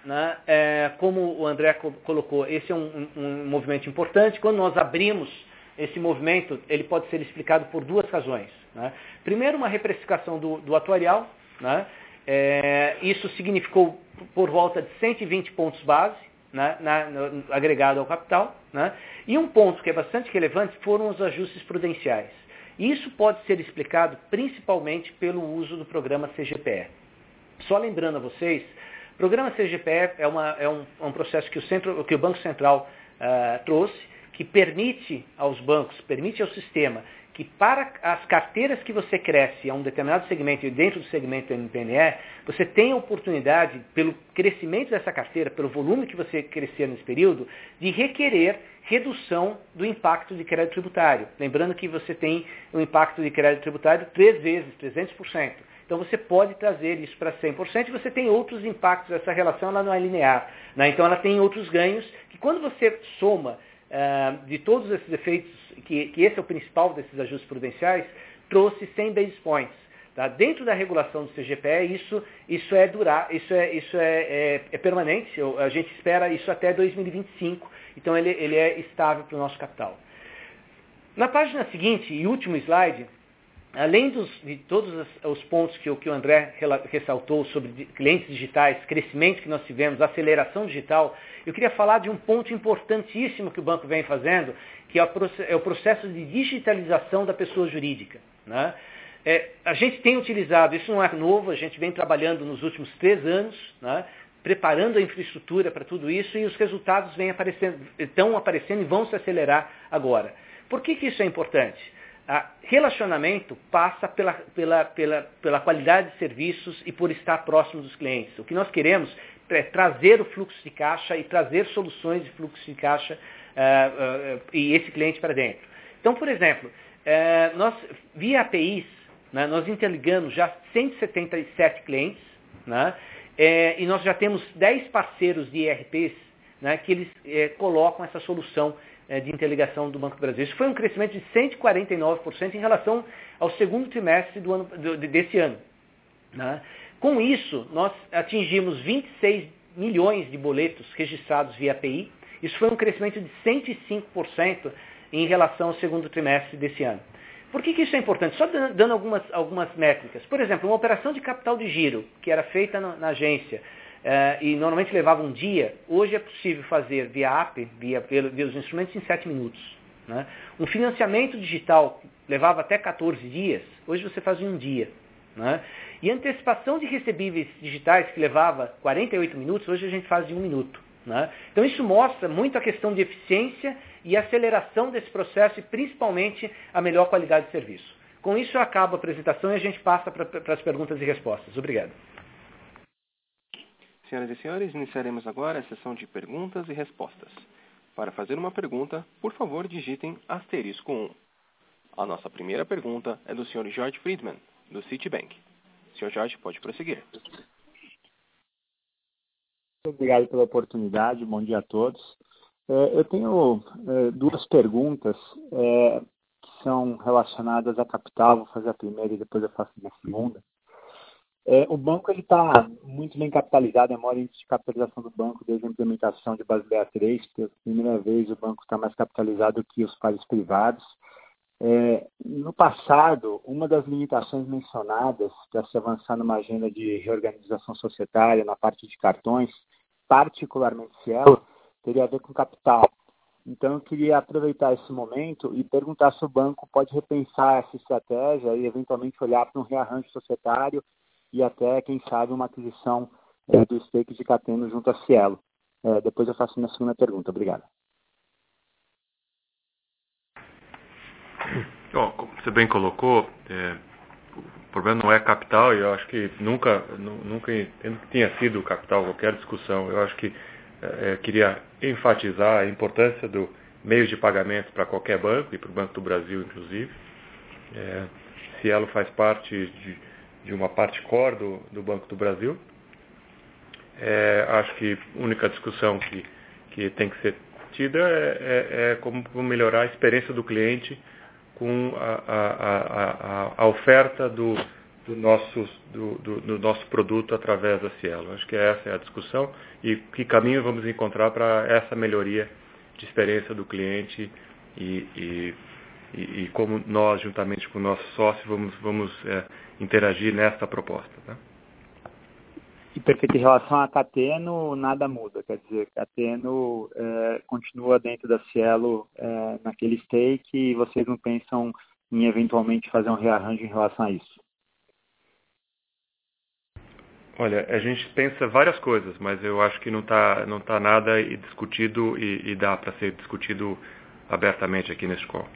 Né? É, como o André colocou, esse é um, um, um, movimento importante. Quando nós abrimos esse movimento, ele pode ser explicado por duas razões. Né? Primeiro, uma reprecificação do, do atuarial. Né? É, isso significou por volta de 120 pontos base, né, na, no, agregado ao capital. Né? E um ponto que é bastante relevante foram os ajustes prudenciais. Isso pode ser explicado principalmente pelo uso do programa CGPE. Só lembrando a vocês, o programa CGPE é, uma, é, um, é um, processo que o, centro, que o Banco Central uh, trouxe, que permite aos bancos, permite ao sistema que para as carteiras que você cresce a um determinado segmento e dentro do segmento MPNE, você tem a oportunidade, pelo crescimento dessa carteira, pelo volume que você crescer nesse período, de requerer redução do impacto de crédito tributário. Lembrando que você tem um impacto de crédito tributário três vezes, 300%. Então você pode trazer isso para 100% e você tem outros impactos. Essa relação ela não é linear. Né? Então ela tem outros ganhos que quando você soma uh, de todos esses efeitos, que, que, esse é o principal desses ajustes prudenciais, trouxe 100 basis points. Tá? Dentro da regulação do CGPE, isso, isso é durar, isso é, isso é, é, é permanente. A gente espera isso até 2025 então ele, ele é estável para o nosso capital. Na página seguinte e último slide, além dos, de todos os pontos que, que o André ressaltou sobre clientes digitais, crescimento que nós tivemos, aceleração digital, eu queria falar de um ponto importantíssimo que o banco vem fazendo, que é o, é processo de digitalização da pessoa jurídica. Né? É, a gente tem utilizado, isso não é novo, a gente vem trabalhando nos últimos três anos, né? preparando a infraestrutura para tudo isso e os resultados vêm aparecendo, estão aparecendo e vão se acelerar agora. Por que, que isso é importante? Relacionamento passa pela, pela, pela, pela qualidade de serviços e por estar próximo dos clientes. O que nós queremos é trazer o fluxo de caixa e trazer soluções de fluxo de caixa uh, uh, e esse cliente para dentro. Então, por exemplo, uh, nós, via APIs, né, nós interligamos já 177 clientes né, e nós já temos 10 parceiros de ERPs né, que eles colocam essa solução é, de interligação do Banco do Brasil. Isso foi um crescimento de 149% em relação ao segundo trimestre do ano, desse ano. Né? Com isso, nós atingimos 26 milhões de boletos registrados via API. Isso foi um crescimento de 105% em relação ao segundo trimestre desse ano. Por que, que isso é importante? Só dando algumas, algumas métricas. Por exemplo, uma operação de capital de giro, que era feita na, na agência, Uh, e normalmente levava um dia, hoje é possível fazer via app, via, os instrumentos, em 7 minutos. Né? Um financiamento digital levava até 14 dias, hoje você faz em um dia. Né? E antecipação de recebíveis digitais, que levava 48 minutos, hoje a gente faz em um minuto. Né? Então isso mostra muito a questão de eficiência e aceleração desse processo e principalmente a melhor qualidade de serviço. Com isso eu acabo a apresentação e a gente passa para as perguntas e respostas. Obrigado. Senhoras e senhores, iniciaremos agora a sessão de perguntas e respostas. Para fazer uma pergunta, por favor, digitem asterisco 1. A nossa primeira pergunta é do Sr. George Friedman, do Citibank. Sr. George, pode prosseguir. Obrigado pela oportunidade, bom dia a todos. É, eu tenho é, duas perguntas é, que são relacionadas à capital. Vou fazer a primeira e depois eu faço a segunda. É, o banco está muito bem capitalizado, é maior índice de capitalização do banco desde a implementação de Basel III. Pela primeira vez, o banco está mais capitalizado que os países privados. É, no passado, uma das limitações mencionadas para se avançar numa agenda de reorganização societária na parte de cartões, particularmente Cielo, teria a ver com capital. Então, eu queria aproveitar esse momento e perguntar se o banco pode repensar essa estratégia e, eventualmente, olhar para um rearranjo societário e até, quem sabe, uma aquisição é, do stake de Cateno junto a Cielo. É, depois eu faço minha segunda pergunta. Obrigado. Bom, como você bem colocou, é, o problema não é capital, e eu acho que nunca, nunca tinha sido capital qualquer discussão. Eu acho que é, queria enfatizar a importância do meio de pagamento para qualquer banco, e para o Banco do Brasil, inclusive. É, Cielo faz parte de de uma parte core do, do Banco do Brasil. É, acho que a única discussão que, que tem que ser tida é, é, é como, melhorar a experiência do cliente com a, a, a, a oferta do, do, nosso, do, do, do, nosso produto através da Cielo. Acho que essa é a discussão e que caminho vamos encontrar para essa melhoria de experiência do cliente e, e, e, e como nós, juntamente com o nosso sócio, vamos, vamos é, interagir nesta proposta. Tá? E perfeito, em relação a Cateno, nada muda, quer dizer, Cateno é, continua dentro da Cielo é, naquele stake e vocês não pensam em eventualmente fazer um rearranjo em relação a isso? Olha, a gente pensa várias coisas, mas eu acho que não está não tá nada discutido e, e dá para ser discutido abertamente aqui nesse call.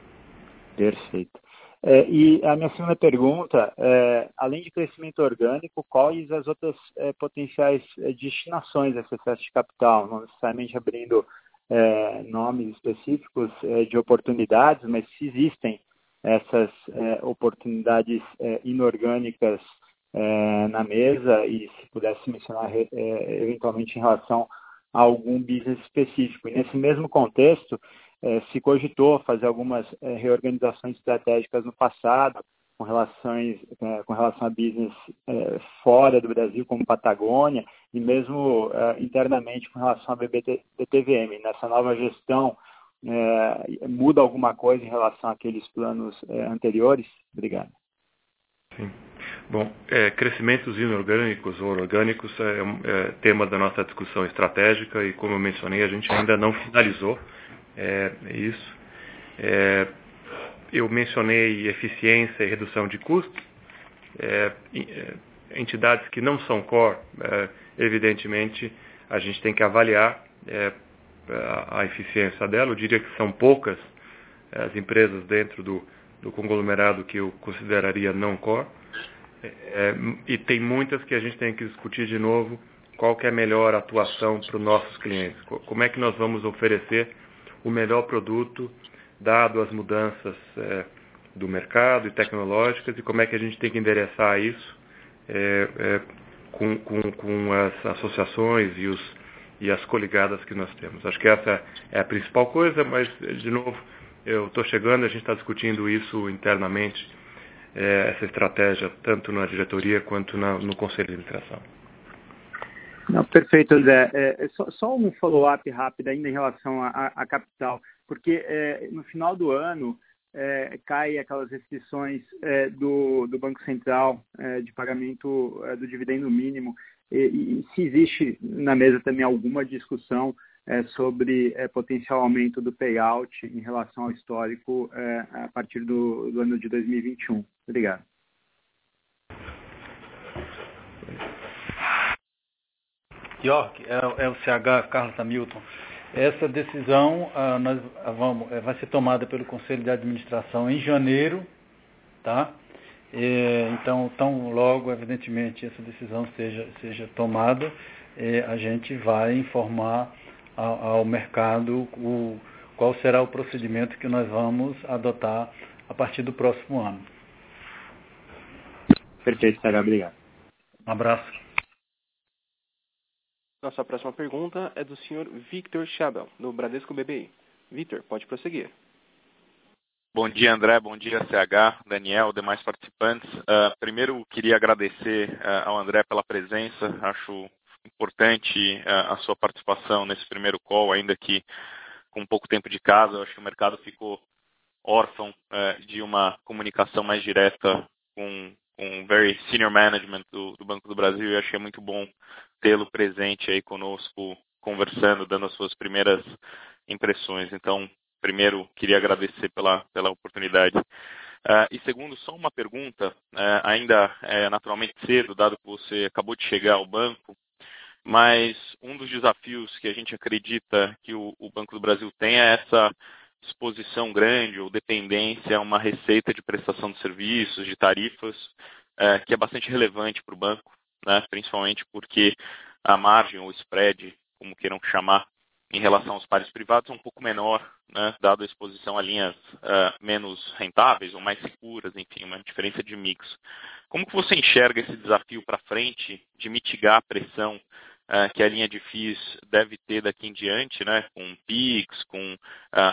Perfeito. É, e a minha segunda pergunta, é, além de crescimento orgânico, quais as outras é, potenciais é, destinações desse excesso de capital? Não necessariamente abrindo é, nomes específicos é, de oportunidades, mas se existem essas oportunidades inorgânicas na mesa e se pudesse mencionar eventualmente em relação a algum business específico. E nesse mesmo contexto, é, se cogitou fazer algumas é, reorganizações estratégicas no passado com, relações, é, com relação a business é, fora do Brasil, como Patagônia, e mesmo é, internamente com relação a BBT, BTVM. Nessa nova gestão, é, muda alguma coisa em relação àqueles planos anteriores? Obrigado. Sim. Bom, é, crescimentos inorgânicos ou orgânicos é, é, tema da nossa discussão estratégica e, como eu mencionei, a gente ainda não finalizou é, isso. É, eu mencionei eficiência e redução de custos. É, é, entidades que não são core, evidentemente, a gente tem que avaliar a, a eficiência dela. Eu diria que são poucas as empresas dentro do, do conglomerado que eu consideraria não core. É, e tem muitas que a gente tem que discutir de novo qual que é a melhor atuação para os nossos clientes. Como é que nós vamos oferecer o melhor produto, dado as mudanças é, do mercado e tecnológicas, e como é que a gente tem que endereçar isso é, é com, com, com, as associações e, os, e as coligadas que nós temos. Acho que essa é a principal coisa, mas, de novo, eu estou chegando, a gente está discutindo isso internamente é, essa estratégia, tanto na diretoria quanto na, no conselho de administração. Não, perfeito, André. É, é só, só, um follow-up rápido ainda em relação à capital, porque é, no final do ano é, cai aquelas restrições é, do, do, Banco Central é, de pagamento do dividendo mínimo. E, e, se existe na mesa também alguma discussão sobre potencial aumento do payout em relação ao histórico a partir do, do, ano de 2021. Obrigado. York, é, é, o CH Carlos Hamilton. Essa decisão ah, nós, ah, vamos, é, vai ser tomada pelo Conselho de Administração em janeiro, tá? então, tão logo, evidentemente, essa decisão seja, seja tomada, a gente vai informar ao, ao mercado o, qual será o procedimento que nós vamos adotar a partir do próximo ano. Perfeito, Sérgio. Obrigado. Um abraço. Nossa próxima pergunta é do senhor Victor Chabel, do Bradesco BBI. Victor, pode prosseguir. Bom dia, André. Bom dia, CH, Daniel, demais participantes. Uh, primeiro, queria agradecer uh, ao André pela presença. Acho importante uh, a sua participação nesse primeiro call, ainda que com pouco tempo de casa. Acho que o mercado ficou órfão de uma comunicação mais direta com, com o very senior management do, do Banco do Brasil e achei muito bom tê-lo presente aí conosco, conversando, dando as suas primeiras impressões. Então, primeiro, queria agradecer pela, pela oportunidade. Uh, e segundo, só uma pergunta, uh, ainda é naturalmente cedo, dado que você acabou de chegar ao banco, mas um dos desafios que a gente acredita que o, o Banco do Brasil tem é essa exposição grande ou dependência a uma receita de prestação de serviços, de tarifas, é, que é bastante relevante para o banco, né? principalmente porque a margem ou spread, como queiram chamar, em relação aos pares privados é um pouco menor, né? dado a exposição a linhas uh, menos rentáveis ou mais seguras, enfim, uma diferença de mix. Como que você enxerga esse desafio para frente de mitigar a pressão uh, que a linha de FIIs deve ter daqui em diante, né, com PIX, com uh,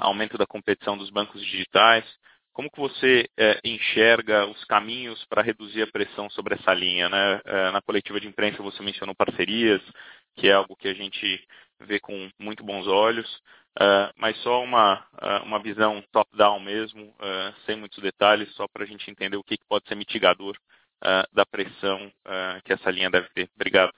aumento da competição dos bancos digitais. Como que você uh, enxerga os caminhos para reduzir a pressão sobre essa linha? Né? na coletiva de imprensa você mencionou parcerias, que é algo que a gente vê com muito bons olhos, mas só uma, uma visão top-down mesmo, sem muitos detalhes, só para a gente entender o que, que pode ser mitigador da pressão que essa linha deve ter. Obrigado.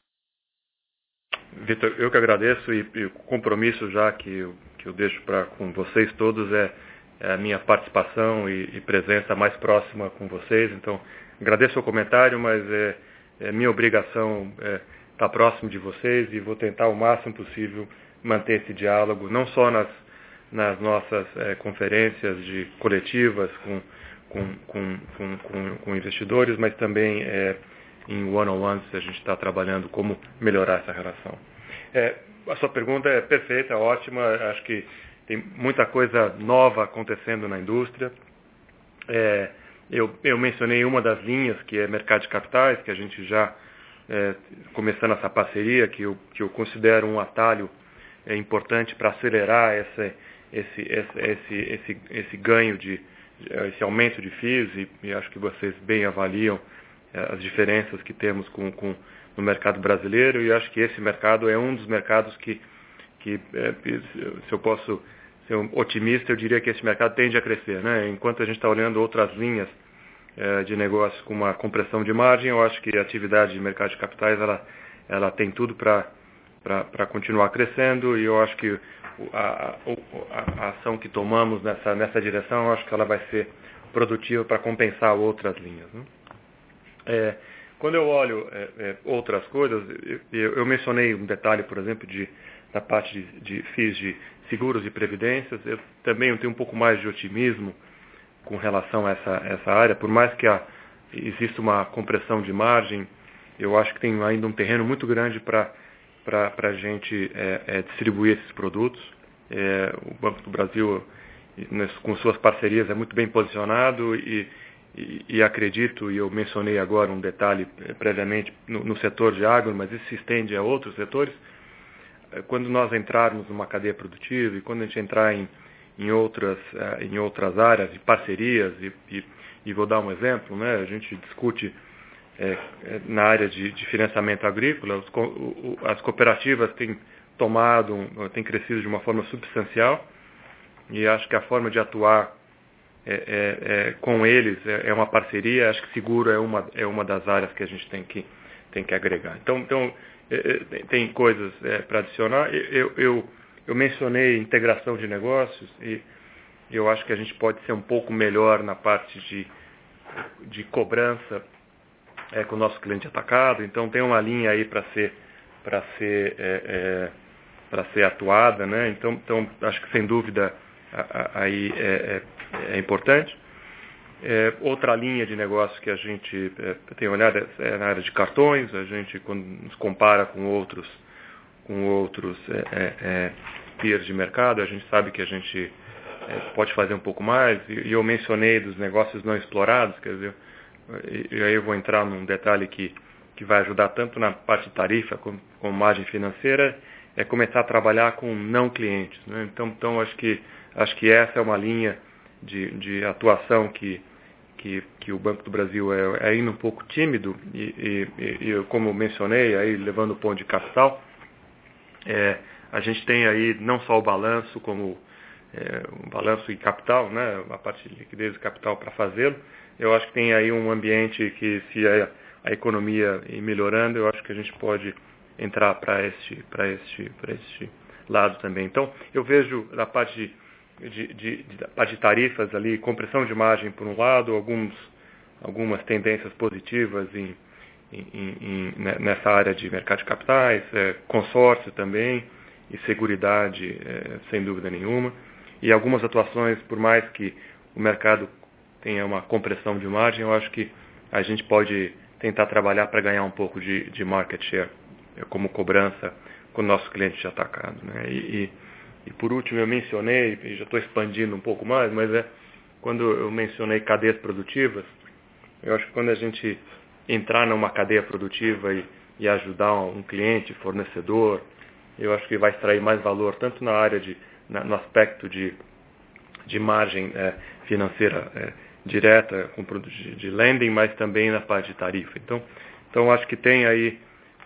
Vitor, eu que agradeço e, e, o compromisso já que eu, que eu deixo para com vocês todos é, é, a minha participação e, e, presença mais próxima com vocês. Então, agradeço o comentário, mas é, é minha obrigação é, estar próximo de vocês e vou tentar o máximo possível manter esse diálogo, não só nas, nas nossas é, conferências de coletivas com, com, com, com, com investidores, mas também é, em one-on-ones a gente está trabalhando como melhorar essa relação. É, a sua pergunta é perfeita, ótima. Acho que tem muita coisa nova acontecendo na indústria. É, eu, eu, mencionei uma das linhas, que é mercado de capitais, que a gente já é, começando essa parceria, que eu, que eu considero um atalho é, importante para acelerar esse, esse, esse, esse, esse, ganho de esse aumento de FIIs e, e acho que vocês bem avaliam é, as diferenças que temos com, com, no mercado brasileiro e acho que esse mercado é um dos mercados que, que é, se eu posso um otimista, eu diria que esse mercado tende a crescer. Né? Enquanto a gente está olhando outras linhas é, de negócio com uma compressão de margem, eu acho que a atividade de mercado de capitais ela, ela tem tudo para continuar crescendo e eu acho que a, a, a, ação que tomamos nessa, nessa direção, eu acho que ela vai ser produtiva para compensar outras linhas. Né? É, quando eu olho é, é, outras coisas, eu, eu, mencionei um detalhe, por exemplo, de, da parte de, de FIIs de seguros e previdências. Eu também tenho um pouco mais de otimismo com relação a essa, essa área, por mais que a, exista uma compressão de margem, eu acho que tem ainda um terreno muito grande para a gente é, é, distribuir esses produtos. É, o Banco do Brasil, com suas parcerias, é muito bem posicionado e, e, e, acredito, e eu mencionei agora um detalhe é, previamente no, no setor de agro, mas isso se estende a outros setores, quando nós entrarmos numa cadeia produtiva e quando a gente entrar em, em, outras, é, em outras áreas de parcerias, e, e, e, vou dar um exemplo, né? a gente discute é, na área de, de financiamento agrícola, os, o, as cooperativas têm tomado, têm crescido de uma forma substancial e acho que a forma de atuar é, é, com eles é, uma parceria, acho que seguro é uma, é uma das áreas que a gente tem que, tem que agregar. Então, então é, é, tem coisas é, para adicionar. Eu, eu, eu, mencionei integração de negócios e eu acho que a gente pode ser um pouco melhor na parte de, de cobrança é, com o nosso cliente atacado. Então tem uma linha aí para ser para ser é, para ser atuada, né? Então, então acho que sem dúvida aí é, é importante. É, outra linha de negócio que a gente é, tem olhado é, é, na área de cartões. A gente, quando nos compara com outros, com outros é, é, é peers de mercado, a gente sabe que a gente pode fazer um pouco mais. E, e, eu mencionei dos negócios não explorados, quer dizer, e, e, aí eu vou entrar num detalhe que, que vai ajudar tanto na parte de tarifa como, como margem financeira, é começar a trabalhar com não clientes. Né? Então, então acho que acho que essa é uma linha de, de atuação que, que, que, o Banco do Brasil é, é ainda um pouco tímido e, e, e, como mencionei, aí levando o ponto de capital, é, a gente tem aí não só o balanço, como é, o balanço e capital, né, a parte de liquidez e capital para fazê-lo. Eu acho que tem aí um ambiente que, se a, a economia ir melhorando, eu acho que a gente pode entrar para este, este, este lado também. Então, eu vejo da parte de de, de, de, de tarifas ali, compressão de margem por um lado, alguns, algumas tendências positivas em, em, em, né, nessa área de mercado de capitais, é, consórcio também e seguridade, é, sem dúvida nenhuma. E algumas atuações, por mais que o mercado tenha uma compressão de margem, eu acho que a gente pode tentar trabalhar para ganhar um pouco de, de market share, como cobrança com o nosso cliente de atacado. Né? E, e e por último eu mencionei, já estou expandindo um pouco mais, mas é quando eu mencionei cadeias produtivas, eu acho que quando a gente entrar numa cadeia produtiva e, e ajudar um cliente, fornecedor, eu acho que vai extrair mais valor, tanto na área de, na, no aspecto de, de margem é, financeira é, direta com de, de lending, mas também na parte de tarifa. Então, então acho que tem aí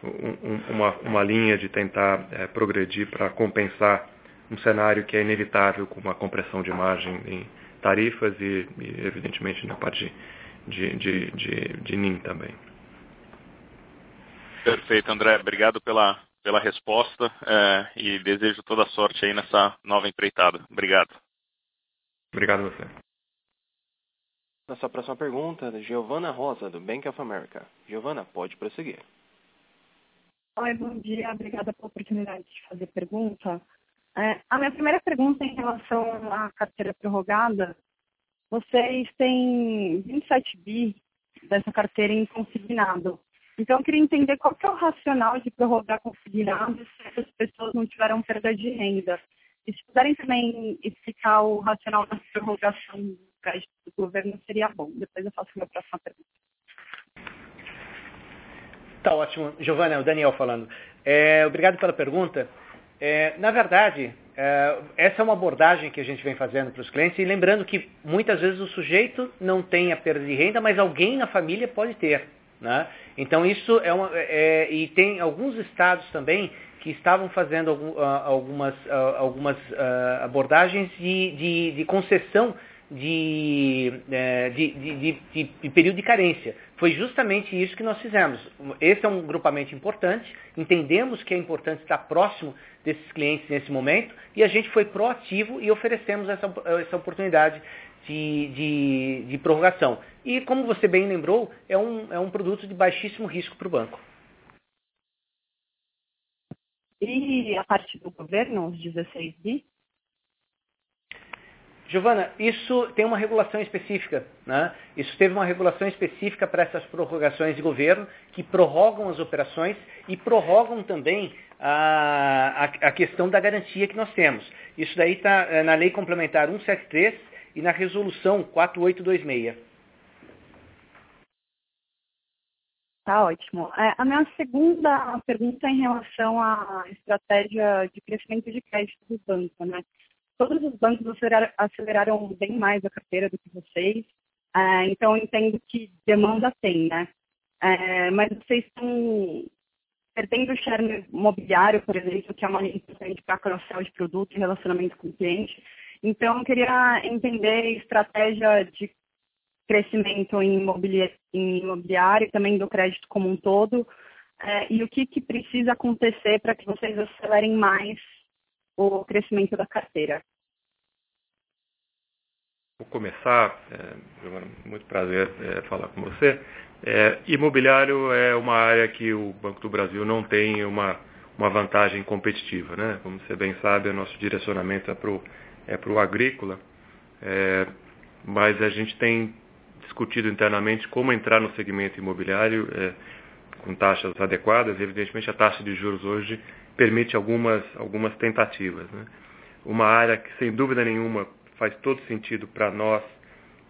um, uma, uma linha de tentar é, progredir para compensar um cenário que é inevitável com uma compressão de margem em tarifas e, e evidentemente, na parte de, de, de, de NIM também. Perfeito, André. Obrigado pela, pela resposta é, e desejo toda a sorte aí nessa nova empreitada. Obrigado. Obrigado a você. Nossa próxima pergunta, Giovana Rosa, do Bank of America. Giovana, pode prosseguir. Oi, bom dia. Obrigada pela oportunidade de fazer pergunta. É, a minha primeira pergunta em relação à carteira prorrogada, vocês têm 27 bi dessa carteira em consignado. Então, eu queria entender qual que é o racional de prorrogar consignado se essas pessoas não tiveram perda de renda. E se puderem também explicar o racional da prorrogação do crédito do governo, seria bom. Depois eu faço a minha próxima pergunta. Tá ótimo. Giovana, é o Daniel falando. É, obrigado pela pergunta. É, na verdade, é, essa é uma abordagem que a gente vem fazendo para os clientes e lembrando que muitas vezes o sujeito não tem a perda de renda, mas alguém na família pode ter. Né? Então isso é uma. É, e tem alguns estados também que estavam fazendo algumas, algumas abordagens de, de, de concessão é, de, de, de, de, período de carência. Foi justamente isso que nós fizemos. Esse é um grupamento importante, entendemos que é importante estar próximo desses clientes nesse momento e a gente foi proativo e oferecemos essa, essa oportunidade de, de, prorrogação. E como você bem lembrou, é um, é um produto de baixíssimo risco para o banco. E a parte do governo, os 16 bi? Giovana, isso tem uma regulação específica. Né? Isso teve uma regulação específica para essas prorrogações de governo, que prorrogam as operações e prorrogam também a, a, a questão da garantia que nós temos. Isso daí está é, na Lei Complementar 173 e na Resolução 4826. Tá ótimo. É, a minha segunda pergunta é em relação à estratégia de crescimento de crédito do banco. Né? Todos os bancos aceleraram bem mais a carteira do que vocês, é, então eu entendo que demanda tem, né? É, mas vocês estão perdendo share imobiliário, por exemplo, que é uma importante para cross-sell de produto e relacionamento com o cliente. Então, eu queria entender estratégia de crescimento em imobiliário, em imobiliário e também do crédito como um todo, é, e o que, que precisa acontecer para que vocês acelerem mais o crescimento da carteira. Vou começar, é, muito prazer é, falar com você. É, imobiliário é uma área que o Banco do Brasil não tem uma, uma vantagem competitiva. Né? Como você bem sabe, o nosso direcionamento é para o é agrícola, é, mas a gente tem discutido internamente como entrar no segmento imobiliário é, com taxas adequadas. Evidentemente, a taxa de juros hoje permite algumas, algumas tentativas. Né? Uma área que, sem dúvida nenhuma, faz todo sentido para nós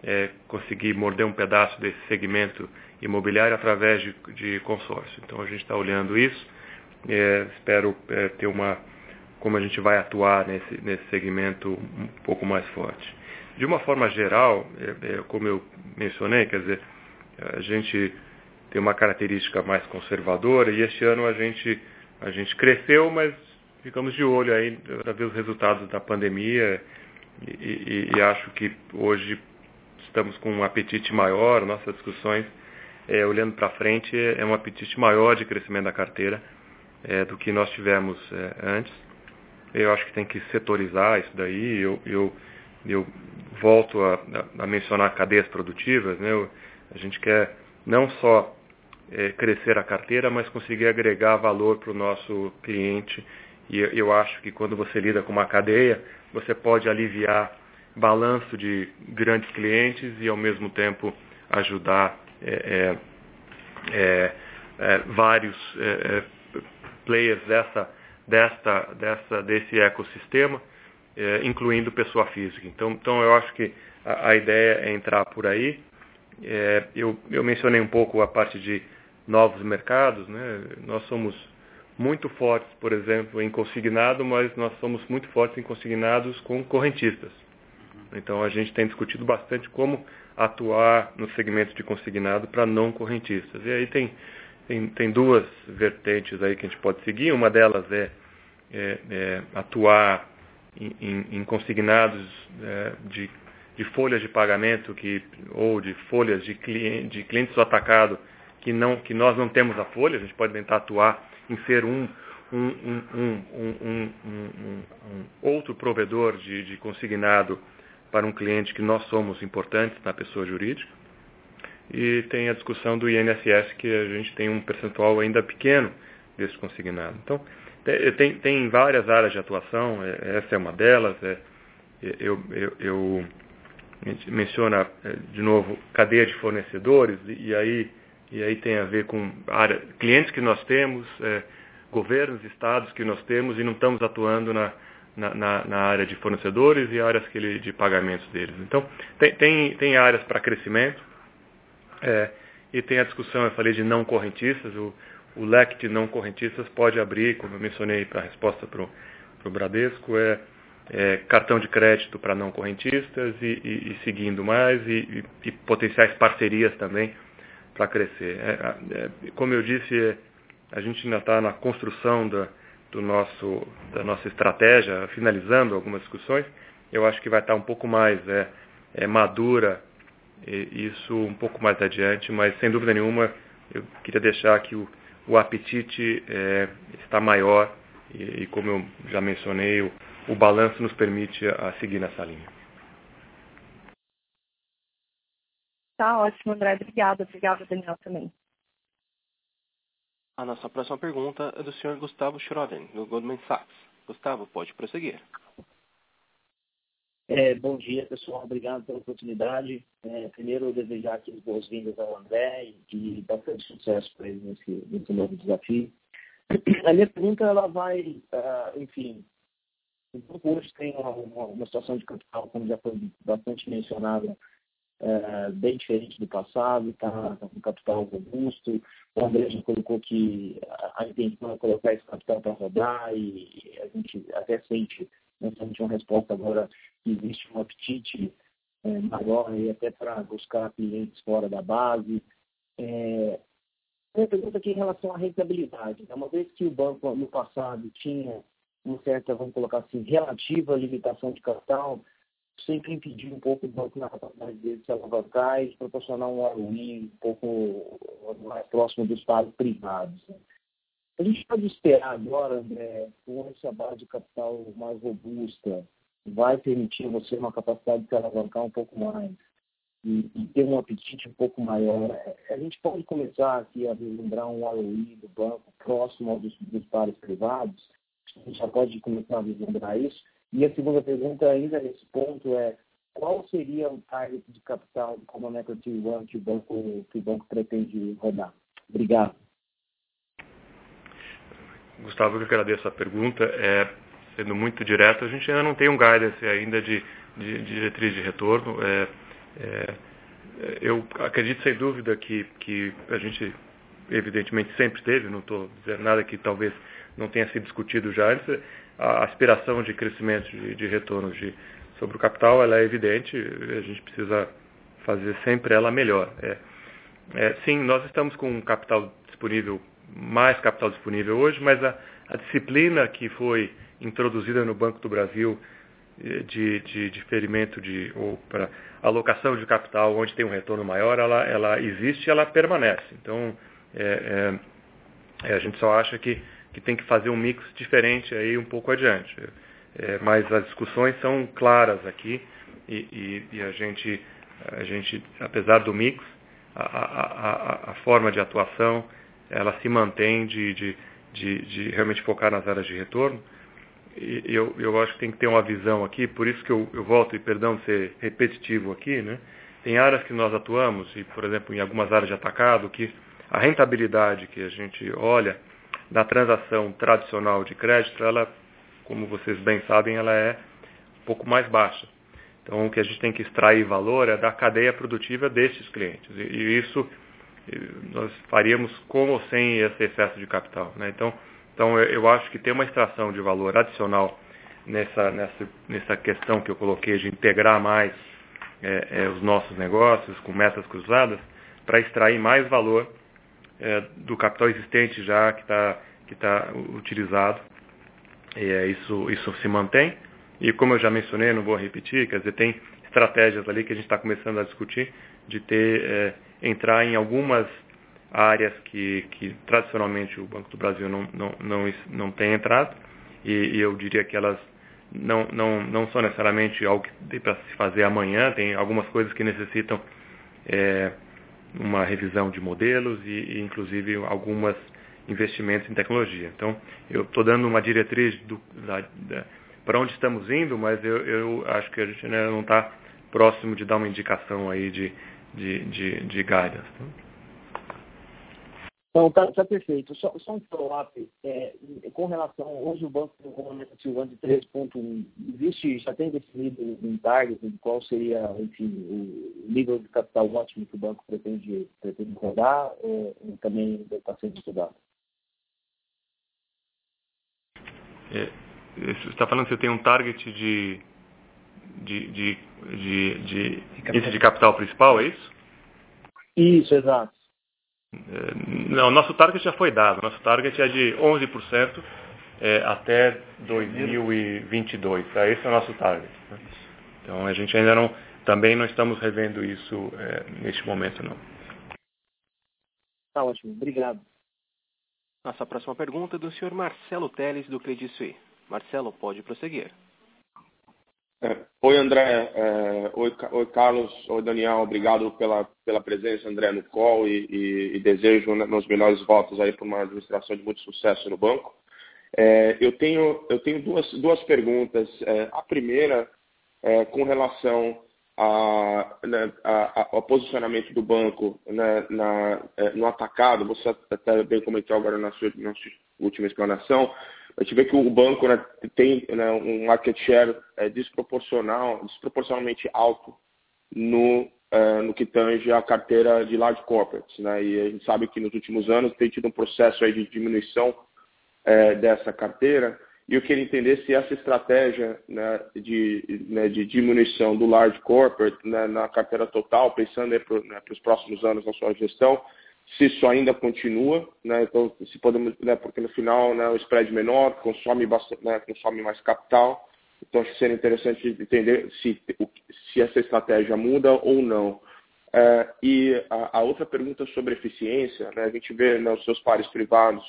é, conseguir morder um pedaço desse segmento imobiliário através de, de consórcio. Então, a gente está olhando isso. É, espero é, ter uma como a gente vai atuar nesse, nesse segmento um pouco mais forte. De uma forma geral, é, é, como eu mencionei, quer dizer, a gente tem uma característica mais conservadora e este ano a gente a gente cresceu, mas ficamos de olho aí para ver os resultados da pandemia e, e, e, acho que hoje estamos com um apetite maior, nossas discussões, é, olhando para frente, é um apetite maior de crescimento da carteira é, do que nós tivemos é, antes. Eu acho que tem que setorizar isso daí. Eu, eu, eu volto a, a mencionar cadeias produtivas. Né? Eu, a gente quer não só é, crescer a carteira, mas conseguir agregar valor para o nosso cliente. E eu, acho que quando você lida com uma cadeia, você pode aliviar balanço de grandes clientes e ao mesmo tempo ajudar é, é, é, é vários é, players dessa, desta, dessa, desse ecossistema, incluindo pessoa física. Então, então eu acho que a, a ideia é entrar por aí. eu, eu mencionei um pouco a parte de novos mercados. Né? Nós somos muito fortes, por exemplo, em consignado, mas nós somos muito fortes em consignados com correntistas. Então a gente tem discutido bastante como atuar no segmento de consignado para não correntistas. E aí tem, tem, tem, duas vertentes aí que a gente pode seguir. Uma delas é, é, é atuar em, em, em consignados é, de, de, folhas de pagamento que, ou de folhas de, cliente, de clientes do atacado que, não, que nós não temos a folha, a gente pode tentar atuar em ser um, um, um, um outro provedor de, de, consignado para um cliente que nós somos importantes na pessoa jurídica. E tem a discussão do INSS, que a gente tem um percentual ainda pequeno desse consignado. Então, tem, tem várias áreas de atuação, é, essa é uma delas. É, eu, eu, eu menciona, é, de novo, cadeia de fornecedores, e aí e aí tem a ver com área, clientes que nós temos, é, governos, estados que nós temos e não estamos atuando na, na, na área de fornecedores e áreas ele, de pagamentos deles. Então, tem, tem, tem áreas para crescimento é, e tem a discussão, eu falei de não correntistas, o, o leque de não correntistas pode abrir, como eu mencionei para a resposta para o Bradesco, é, é, cartão de crédito para não correntistas e, e, e seguindo mais e, e, potenciais parcerias também para crescer. É, é, como eu disse, é, a gente ainda está na construção da, do nosso, da nossa estratégia, finalizando algumas discussões, eu acho que vai estar um pouco mais é, é, madura isso um pouco mais adiante, mas sem dúvida nenhuma eu queria deixar que o, o apetite é, está maior e, e, como eu já mencionei, o, o balanço nos permite a seguir nessa linha. Tá ótimo, André. Obrigada. Obrigada, Daniel, também. A nossa próxima pergunta é do Sr. Gustavo Schroden, do Goldman Sachs. Gustavo, pode prosseguir. É, bom dia, pessoal. Obrigado pela oportunidade. É, primeiro, desejar aqui as boas-vindas ao André e bastante sucesso para ele nesse, nesse novo desafio. A minha pergunta, ela vai, uh, enfim, o grupo hoje tem uma, uma, uma, situação de capital, como já foi bastante mencionada, uh, bem diferente do passado, está tá com capital robusto. O André já colocou que a, intenção é colocar esse capital para rodar e a gente até sente nós temos uma resposta agora que existe um apetite é, maior aí até para buscar clientes fora da base. É, uma pergunta aqui em relação à rentabilidade. Né? Uma vez que o banco no passado tinha uma certa, vamos colocar assim, relativa limitação de capital, sempre impediu um pouco o banco na capacidade dele de se alavancar e proporcionar um ROI um pouco mais próximo dos pares privados. Né? A gente pode esperar agora, André, com essa base de capital mais robusta, vai permitir você uma capacidade de se alavancar um pouco mais e, e, ter um apetite um pouco maior. A gente pode começar aqui a vislumbrar um ROI do banco próximo dos, dos pares privados, a gente já pode começar a vislumbrar isso. E a segunda pergunta ainda nesse ponto é qual seria o target de capital do Common Equity que o banco, que o banco pretende rodar? Obrigado. Gustavo, eu agradeço a pergunta. É, sendo muito direto, a gente ainda não tem um guidance ainda de, de, de diretriz de retorno. É, é, eu acredito sem dúvida que, que a gente, evidentemente, sempre teve, não estou dizendo nada que talvez não tenha sido discutido já antes, a aspiração de crescimento de, de retornos de, sobre o capital ela é evidente, a gente precisa fazer sempre ela melhor. É, é, sim, nós estamos com um capital disponível mais capital disponível hoje, mas a, a disciplina que foi introduzida no Banco do Brasil eh, de, de diferimento de ou para alocação de capital onde tem um retorno maior, ela, ela existe e ela permanece. Então, é, é, a gente só acha que, que tem que fazer um mix diferente aí um pouco adiante. É, mas as discussões são claras aqui e, e, e, a, gente, a gente, apesar do mix, a, a, a, a forma de atuação, ela se mantém de, de, de, de realmente focar nas áreas de retorno. E eu, eu acho que tem que ter uma visão aqui, por isso que eu, eu volto, e perdão de ser repetitivo aqui, né? tem áreas que nós atuamos, e por exemplo em algumas áreas de atacado, que a rentabilidade que a gente olha da transação tradicional de crédito, ela, como vocês bem sabem, ela é um pouco mais baixa. Então o que a gente tem que extrair valor é da cadeia produtiva desses clientes. E, e isso nós faríamos com ou sem esse excesso de capital. Né? Então, então eu acho que tem uma extração de valor adicional nessa, nessa, nessa questão que eu coloquei de integrar mais é, é, os nossos negócios com metas cruzadas para extrair mais valor é, do capital existente já que está que tá utilizado. E, é, isso, isso se mantém. E como eu já mencionei, não vou repetir, quer dizer, tem estratégias ali que a gente está começando a discutir de ter é, entrar em algumas áreas que, que tradicionalmente o Banco do Brasil não, não, não, não tem entrado, e, e eu diria que elas não, não, não são necessariamente algo que dê para se fazer amanhã, tem algumas coisas que necessitam é, uma revisão de modelos e, e inclusive algumas investimentos em tecnologia. Então, eu estou dando uma diretriz para onde estamos indo, mas eu, eu acho que a gente ainda não está próximo de dar uma indicação aí de, de, de, de guidance. Então, tá, tá perfeito. Só, só um follow-up. É, com relação, hoje o banco tem um comandante T1 de 3.1. Existe, já tem definido um target de qual seria, enfim, o nível de capital ótimo que o banco pretende, pretende rodar ou, ou também está sendo estudado? É, você está falando que você tem um target de de, de, de, de índice de capital principal, é isso? Isso, exato. É, não, nosso target já foi dado. Nosso target é de 11% é, até 2022. Tá? Esse é o nosso target. Né? Então a gente ainda não, também não estamos revendo isso é, neste momento não. Tá ótimo, obrigado. Nossa próxima pergunta é do senhor Marcelo Teles, do Credit Suisse. Marcelo, pode prosseguir. É, oi, André. É, oi, Carlos. Oi, Daniel. Obrigado pela, pela presença, André, no call e, e, e desejo né, meus melhores votos aí para uma administração de muito sucesso no banco. É, eu tenho, eu tenho duas, duas perguntas. É, a primeira é com relação a, né, a, a, ao posicionamento do banco né, na, é, no atacado. Você até bem comentou agora na sua, na sua última explanação a gente vê que o banco né, tem né, um market share é, desproporcional, desproporcionalmente alto no, uh, no que tange a carteira de large corporates. Né? E a gente sabe que nos últimos anos tem tido um processo aí de diminuição é, dessa carteira. E eu queria entender se essa estratégia né, de, né, de, diminuição do large corporate né, na carteira total, pensando para né, os próximos anos na sua gestão, se isso ainda continua, né? Então, se podemos, né? Porque no final, né, o spread menor consome bastante, né, consome mais capital. Então, acho que seria interessante entender se, se essa estratégia muda ou não. É, e a, a, outra pergunta sobre eficiência, né, a gente vê né, os seus pares privados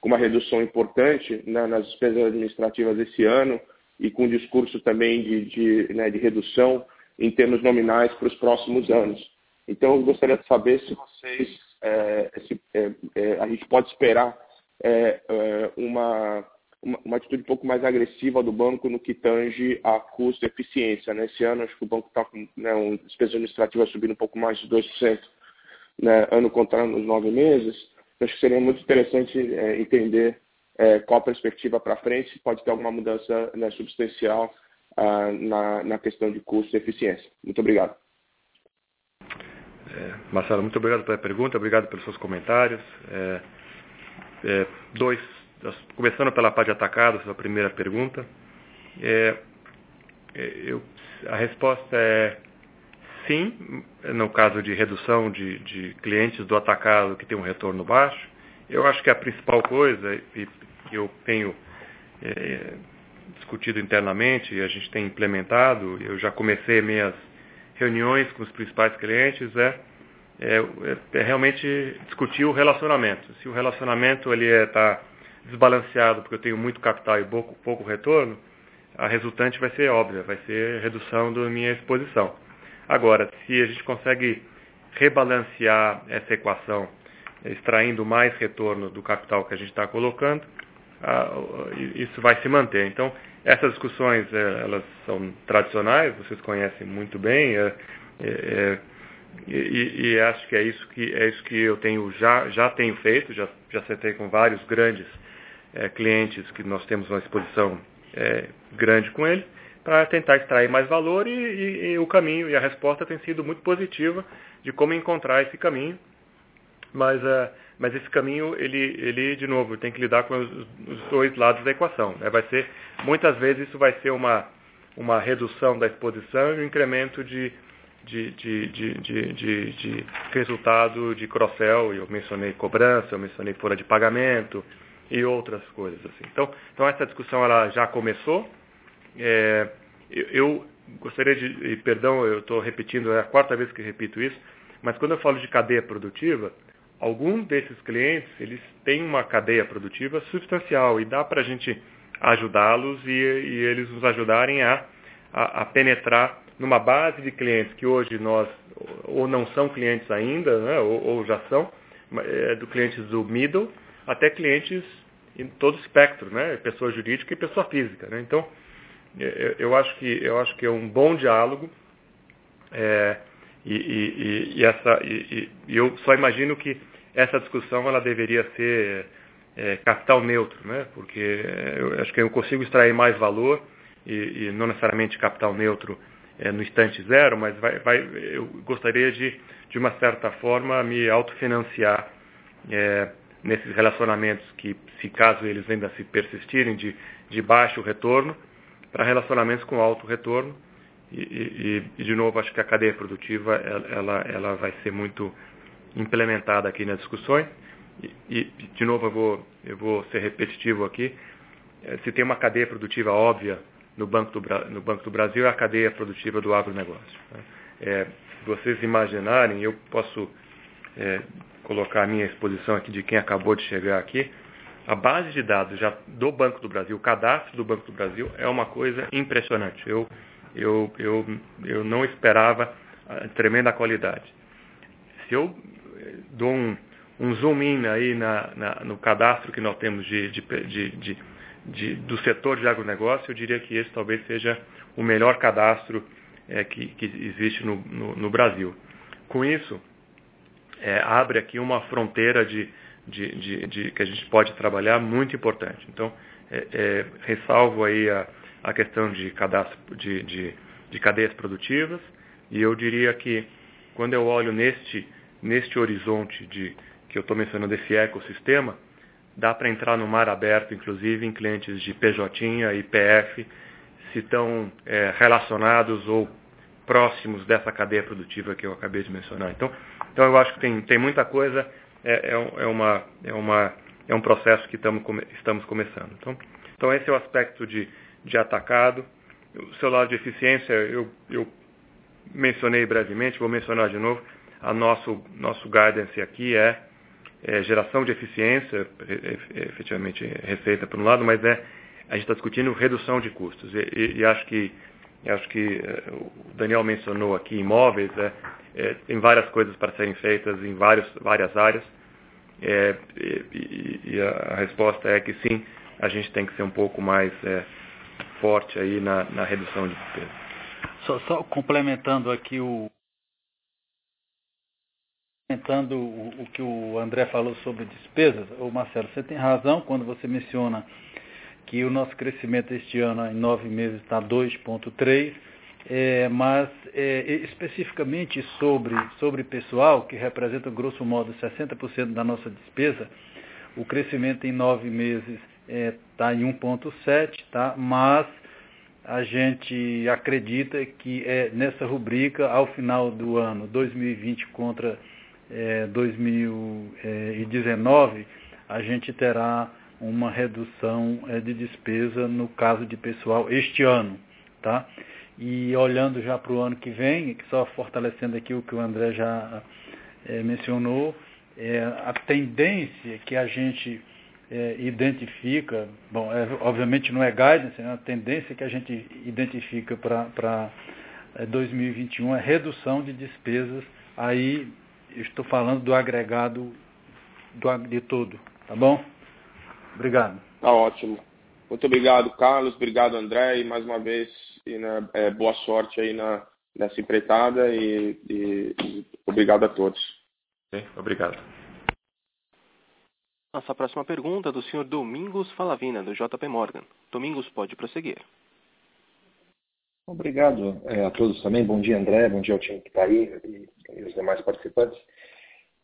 com uma redução importante né, nas despesas administrativas esse ano e com um discurso também de, de, né, de redução em termos nominais para os próximos anos. Então, eu gostaria de saber se vocês é, esse, é, é, a gente pode esperar é, é, uma, uma, uma, atitude um pouco mais agressiva do banco no que tange a custo e eficiência. Né? Ano, acho que o banco está com né, um despesa administrativa subindo um pouco mais de 2%, né, ano contra nos nove meses. Acho que seria muito interessante é, entender qual a perspectiva para frente, se pode ter alguma mudança né, substancial ah, na, na questão de custo e eficiência. Muito obrigado. É, Marcelo, muito obrigado pela pergunta, obrigado pelos seus comentários. É, é, dois, começando pela parte de atacado, sua primeira pergunta. É, é, eu, a resposta é sim, no caso de redução de, de, clientes do atacado que tem um retorno baixo. Eu acho que a principal coisa, e eu tenho é, discutido internamente, e a gente tem implementado, eu já comecei minhas reuniões com os principais clientes é, é, é realmente discutir o relacionamento. Se o relacionamento ele está é, desbalanceado porque eu tenho muito capital e pouco, pouco retorno, a resultante vai ser óbvia, vai ser redução da minha exposição. Agora, se a gente consegue rebalancear essa equação, extraindo mais retorno do capital que a gente está colocando, isso vai se manter. Então, essas discussões, é, elas são tradicionais, vocês conhecem muito bem, é, é, e, e, acho que é isso que é isso que eu tenho já já tenho feito, já já sentei com vários grandes é, clientes que nós temos uma exposição grande com eles para tentar extrair mais valor e, e, e o caminho e a resposta tem sido muito positiva de como encontrar esse caminho, mas uh, mas esse caminho, ele, ele de novo, tem que lidar com os, os dois lados da equação. Né? Vai ser, muitas vezes isso vai ser uma, uma redução da exposição e um incremento de, de, de, de, de, resultado de cross-sell. Eu mencionei cobrança, eu mencionei folha de pagamento e outras coisas. assim. Então, então essa discussão ela já começou. É, eu, eu gostaria de, perdão, eu estou repetindo, é a quarta vez que repito isso, mas quando eu falo de cadeia produtiva, alguns desses clientes eles têm uma cadeia produtiva substancial e dá para a gente ajudá-los e, e, eles nos ajudarem a, a, a, penetrar numa base de clientes que hoje nós ou não são clientes ainda, né, ou, ou, já são, é, do clientes do middle até clientes em todo o espectro, né, pessoa jurídica e pessoa física. Né? Então, eu, eu, acho que, eu acho que é um bom diálogo. É, e, e, e, essa, e, eu só imagino que essa discussão ela deveria ser é, capital neutro, né? porque eu acho que eu consigo extrair mais valor e, e não necessariamente capital neutro é, no instante zero, mas vai, vai, eu gostaria de, de uma certa forma, me autofinanciar é, nesses relacionamentos que, se caso eles ainda se persistirem, de, de baixo retorno, para relacionamentos com alto retorno. E, e, de novo, acho que a cadeia produtiva ela, ela vai ser muito implementada aqui nas discussões. E, e, de novo, eu vou, eu vou ser repetitivo aqui. se tem uma cadeia produtiva óbvia no Banco do, no Banco do Brasil, é a cadeia produtiva do agronegócio. Né? É, se vocês imaginarem, eu posso é, colocar a minha exposição aqui de quem acabou de chegar aqui. A base de dados já do Banco do Brasil, o cadastro do Banco do Brasil é uma coisa impressionante. Eu, eu, eu, eu não esperava a tremenda qualidade. Se eu eh, dou um, um zoom in aí na, na, no cadastro que nós temos de, de, de, de, do setor de agronegócio, eu diria que esse talvez seja o melhor cadastro é, que, que, existe no, no, no, Brasil. Com isso, é, abre aqui uma fronteira de, que a gente pode trabalhar muito importante. Então, é, ressalvo aí a, a questão de cadastro de, de cadeias produtivas e eu diria que quando eu olho neste, neste horizonte de, que eu estou mencionando, esse ecossistema, dá para entrar no mar aberto, inclusive em clientes de PJ e PF, se estão é, relacionados ou próximos dessa cadeia produtiva que eu acabei de mencionar. Então, então eu acho que tem, tem muita coisa, é, é, é uma, é, uma, é um processo que tamo, estamos começando. Então, então esse é o aspecto de, de atacado. O seu lado de eficiência, eu, eu mencionei brevemente, vou mencionar de novo, a nosso, nosso guidance aqui é, é geração de eficiência, efetivamente receita por um lado, mas é a gente está discutindo redução de custos. E, e, e acho que acho que é, o Daniel mencionou aqui imóveis, é, é, tem várias coisas para serem feitas em vários, várias áreas. É, e, e, a resposta é que sim, a gente tem que ser um pouco mais é, forte aí na, na redução de despesas. Só, só complementando aqui o complementando o, o, que o André falou sobre despesas, o Marcelo, você tem razão quando você menciona que o nosso crescimento este ano em nove meses está 2,3, é, mas é, especificamente sobre, sobre pessoal, que representa grosso modo 60% da nossa despesa, o crescimento em nove meses está é, em 1,7, tá? mas a gente acredita que é nessa rubrica, ao final do ano 2020 contra é, 2019, a gente terá uma redução é, de despesa no caso de pessoal este ano. Tá? E olhando já para o ano que vem, só fortalecendo aqui o que o André já é, mencionou, é, a tendência que a gente é, identifica, bom, é, obviamente não é guidance, é a tendência que a gente identifica para 2021 é redução de despesas, aí estou falando do agregado do, de tudo, tá bom? Obrigado. Tá ótimo. Muito obrigado, Carlos. Obrigado, André. E mais uma vez, e, né, é, boa sorte aí na, nessa empreitada e, e, e obrigado a todos. Obrigado. Nossa próxima pergunta é do Sr. Domingos Falavina, do JP Morgan. Domingos, pode prosseguir. Obrigado é, a todos também. Bom dia, André. Bom dia ao time que está aí e, e, os demais participantes.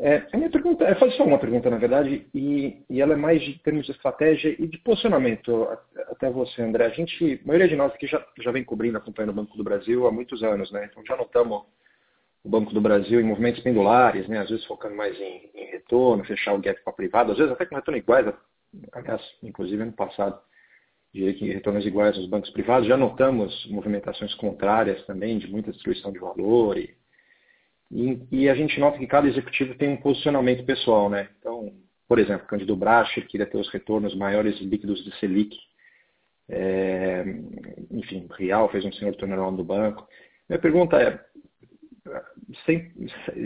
É, a minha pergunta, é só uma pergunta, na verdade, e, e, ela é mais de termos de estratégia e de posicionamento. Até você, André. A gente, a maioria de nós aqui já, já vem cobrindo, acompanhando o Banco do Brasil há muitos anos, né? Então já notamos o Banco do Brasil em movimentos pendulares, né? às vezes focando mais em, em retorno, fechar o gap com a privada, às vezes até com retorno iguais, aliás, inclusive ano passado, diria que retornos iguais aos bancos privados, já notamos movimentações contrárias também, de muita destruição de valor, e, e, e a gente nota que cada executivo tem um posicionamento pessoal, né? Então, por exemplo, Cândido Bracher queria ter os retornos maiores líquidos de Selic, é, enfim, Real fez um senhor turnaround do banco. Minha pergunta é, sem,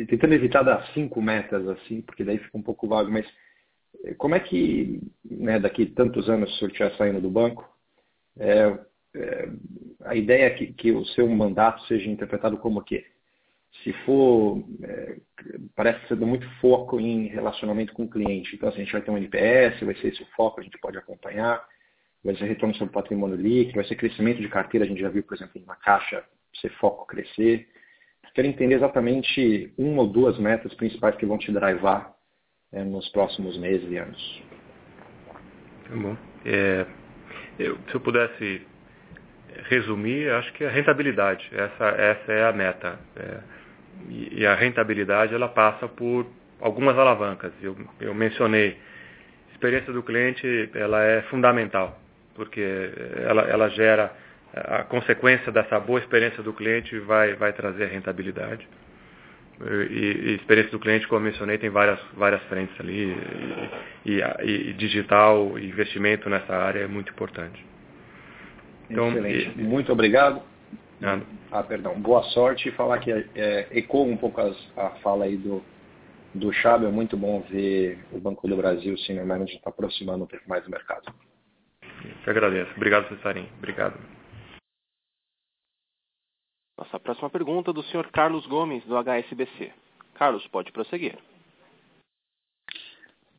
tentando evitar dar cinco metas assim, porque daí fica um pouco vago, mas eh, como é que, né, daqui tantos anos o senhor estiver saindo do banco, é, é, a ideia é que, que, o seu mandato seja interpretado como o quê? Se for, é, parece ser muito foco em relacionamento com o cliente. Então, assim, a gente vai ter um NPS, vai ser esse o foco, a gente pode acompanhar, vai ser retorno sobre patrimônio líquido, vai ser crescimento de carteira, a gente já viu, por exemplo, na caixa, ser foco crescer quero entender exatamente uma ou duas metas principais que vão te drivar é, nos próximos meses e anos. Tá bom. É, eu, se eu pudesse resumir, acho que a rentabilidade, essa, essa é a meta. É, e, e, a rentabilidade ela passa por algumas alavancas. Eu, eu mencionei, experiência do cliente ela é fundamental. porque ela, ela gera a consequência dessa boa experiência do cliente vai, vai trazer a rentabilidade. E, e experiência do cliente, como eu mencionei, tem várias, várias frentes ali. E, e, e digital, investimento nessa área é muito importante. Então, Excelente. Muito obrigado. Nada. Ah, perdão. Boa sorte e falar que é, ecoa um pouco as, a fala aí do, do Chave. É muito bom ver o Banco do Brasil, o Senior Manager, está aproximando um pouco mais do mercado. Eu agradeço. Obrigado, Cesarim. Obrigado. Nossa próxima pergunta é do Sr. Carlos Gomes, do HSBC. Carlos, pode prosseguir.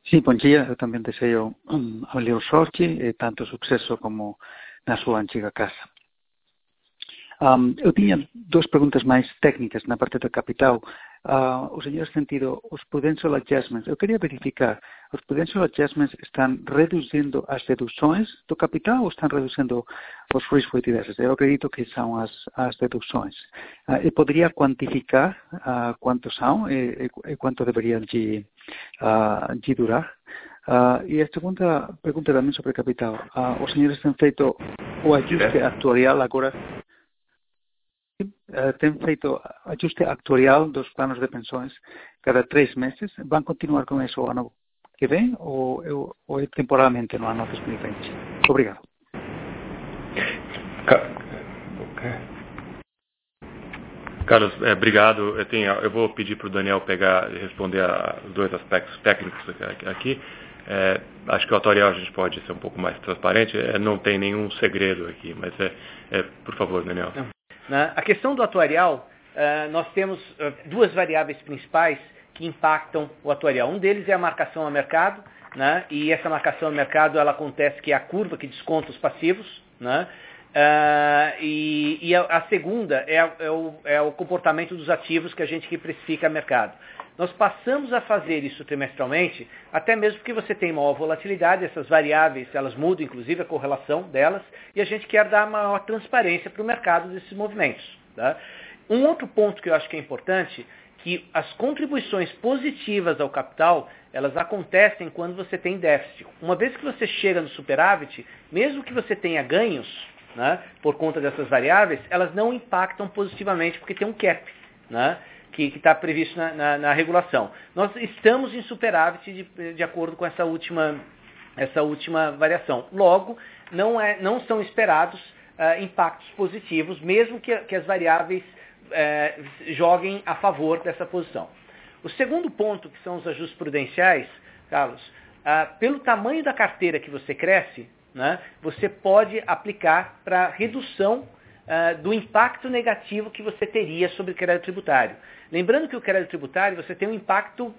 Sim, bom dia. Eu também desejo um, ao Leo e tanto sucesso como na sua antiga casa. Um, eu tinha duas perguntas mais técnicas na parte do capital. Uh, o senhor sentido os prudential adjustments. Eu queria verificar, os prudential adjustments estão reduzindo as deduções do capital ou estão reduzindo os risk-weighted assets? Eu acredito que são as, as deduções. Uh, e poderia quantificar uh, e quanto deveriam de, de durar? Uh, e a segunda pergunta também sobre capital. Uh, os senhores têm feito o ajuste actuarial agora uh, têm feito ajuste actuarial dos planos de pensões cada três meses. Vão continuar com isso o ano que vem ou, ou é temporalmente no ano 2020? Obrigado. Carlos, é, obrigado. Eu, tenho, eu, vou pedir para o Daniel pegar e responder a, os dois aspectos técnicos aqui. É, acho que o autorial a gente pode ser um pouco mais transparente. É, não tem nenhum segredo aqui, mas é, é por favor, Daniel. Na, a questão do atuarial, uh, nós temos uh, duas variáveis principais que impactam o atuarial. Um deles é a marcação a mercado, né? e essa marcação a mercado ela acontece que é a curva que desconta os passivos, né? Uh, e, e a, a, segunda é, é, o, é, o, comportamento dos ativos que a gente que precifica mercado. Nós passamos a fazer isso trimestralmente, até mesmo porque você tem maior volatilidade, essas variáveis, elas mudam inclusive a correlação delas, e a gente quer dar maior transparência para o mercado desses movimentos. Tá? Um outro ponto que eu acho que é importante, que as contribuições positivas ao capital, elas acontecem quando você tem déficit. Uma vez que você chega no superávit, mesmo que você tenha ganhos, né, por conta dessas variáveis, elas não impactam positivamente porque tem um cap. Né? Que está previsto na, na, na, regulação. Nós estamos em superávit de, de acordo com essa última, essa última variação. Logo, não, é, não são esperados uh, impactos positivos, mesmo que, que as variáveis uh, joguem a favor dessa posição. O segundo ponto, que são os ajustes prudenciais, Carlos, uh, pelo tamanho da carteira que você cresce, né, você pode aplicar para redução uh, do impacto negativo que você teria sobre o crédito tributário. Lembrando que o crédito tributário você tem um impacto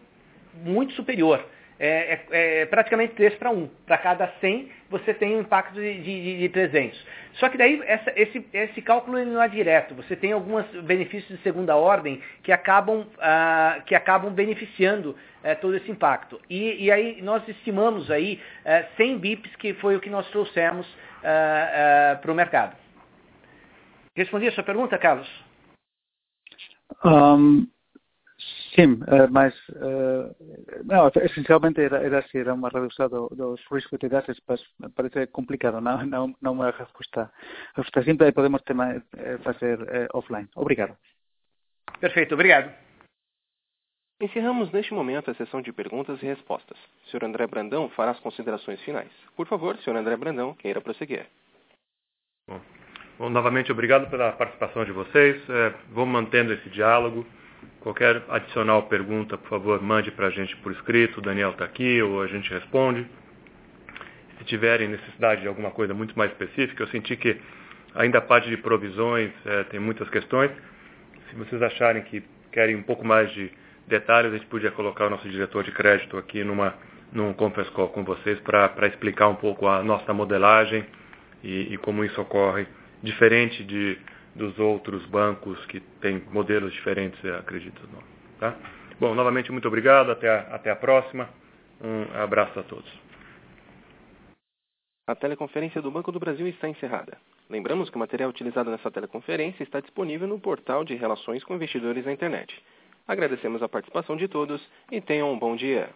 muito superior. É, é, é praticamente 3 para 1. Para cada 100, você tem um impacto de, de, de 300. Só que daí essa, esse, esse cálculo não é direto. Você tem alguns benefícios de segunda ordem que acabam, ah, que acabam beneficiando eh, todo esse impacto. E, e, aí nós estimamos aí 100 eh, bips, que foi o que nós trouxemos ah, ah, para o mercado. Respondi a sua pergunta, Carlos? Um, sim, uh, mas uh, não, essencialmente era, era assim, era uma redução do, dos riscos de gases, mas parece complicado, não, não, não uma resposta, resposta simples e podemos tema, eh, fazer uh, offline. Obrigado. Perfeito, obrigado. Encerramos neste momento a sessão de perguntas e respostas. O Sr. André Brandão fará as considerações finais. Por favor, Sr. André Brandão, queira prosseguir. Bom. Bom, novamente, obrigado pela participação de vocês. É, vamos mantendo esse diálogo. Qualquer adicional pergunta, por favor, mande para a gente por escrito. O Daniel está aqui ou a gente responde. Se tiverem necessidade de alguma coisa muito mais específica, eu senti que ainda a parte de provisões é, tem muitas questões. Se vocês acharem que querem um pouco mais de detalhes, a gente podia colocar o nosso diretor de crédito aqui numa, num conference call com vocês para explicar um pouco a nossa modelagem e, e como isso ocorre diferente de, dos outros bancos que têm modelos diferentes, acredito. Não, tá? Bom, novamente, muito obrigado. Até a, até a próxima. Um abraço a todos. A teleconferência do Banco do Brasil está encerrada. Lembramos que o material utilizado nessa teleconferência está disponível no portal de Relações com Investidores na Internet. Agradecemos a participação de todos e tenham um bom dia.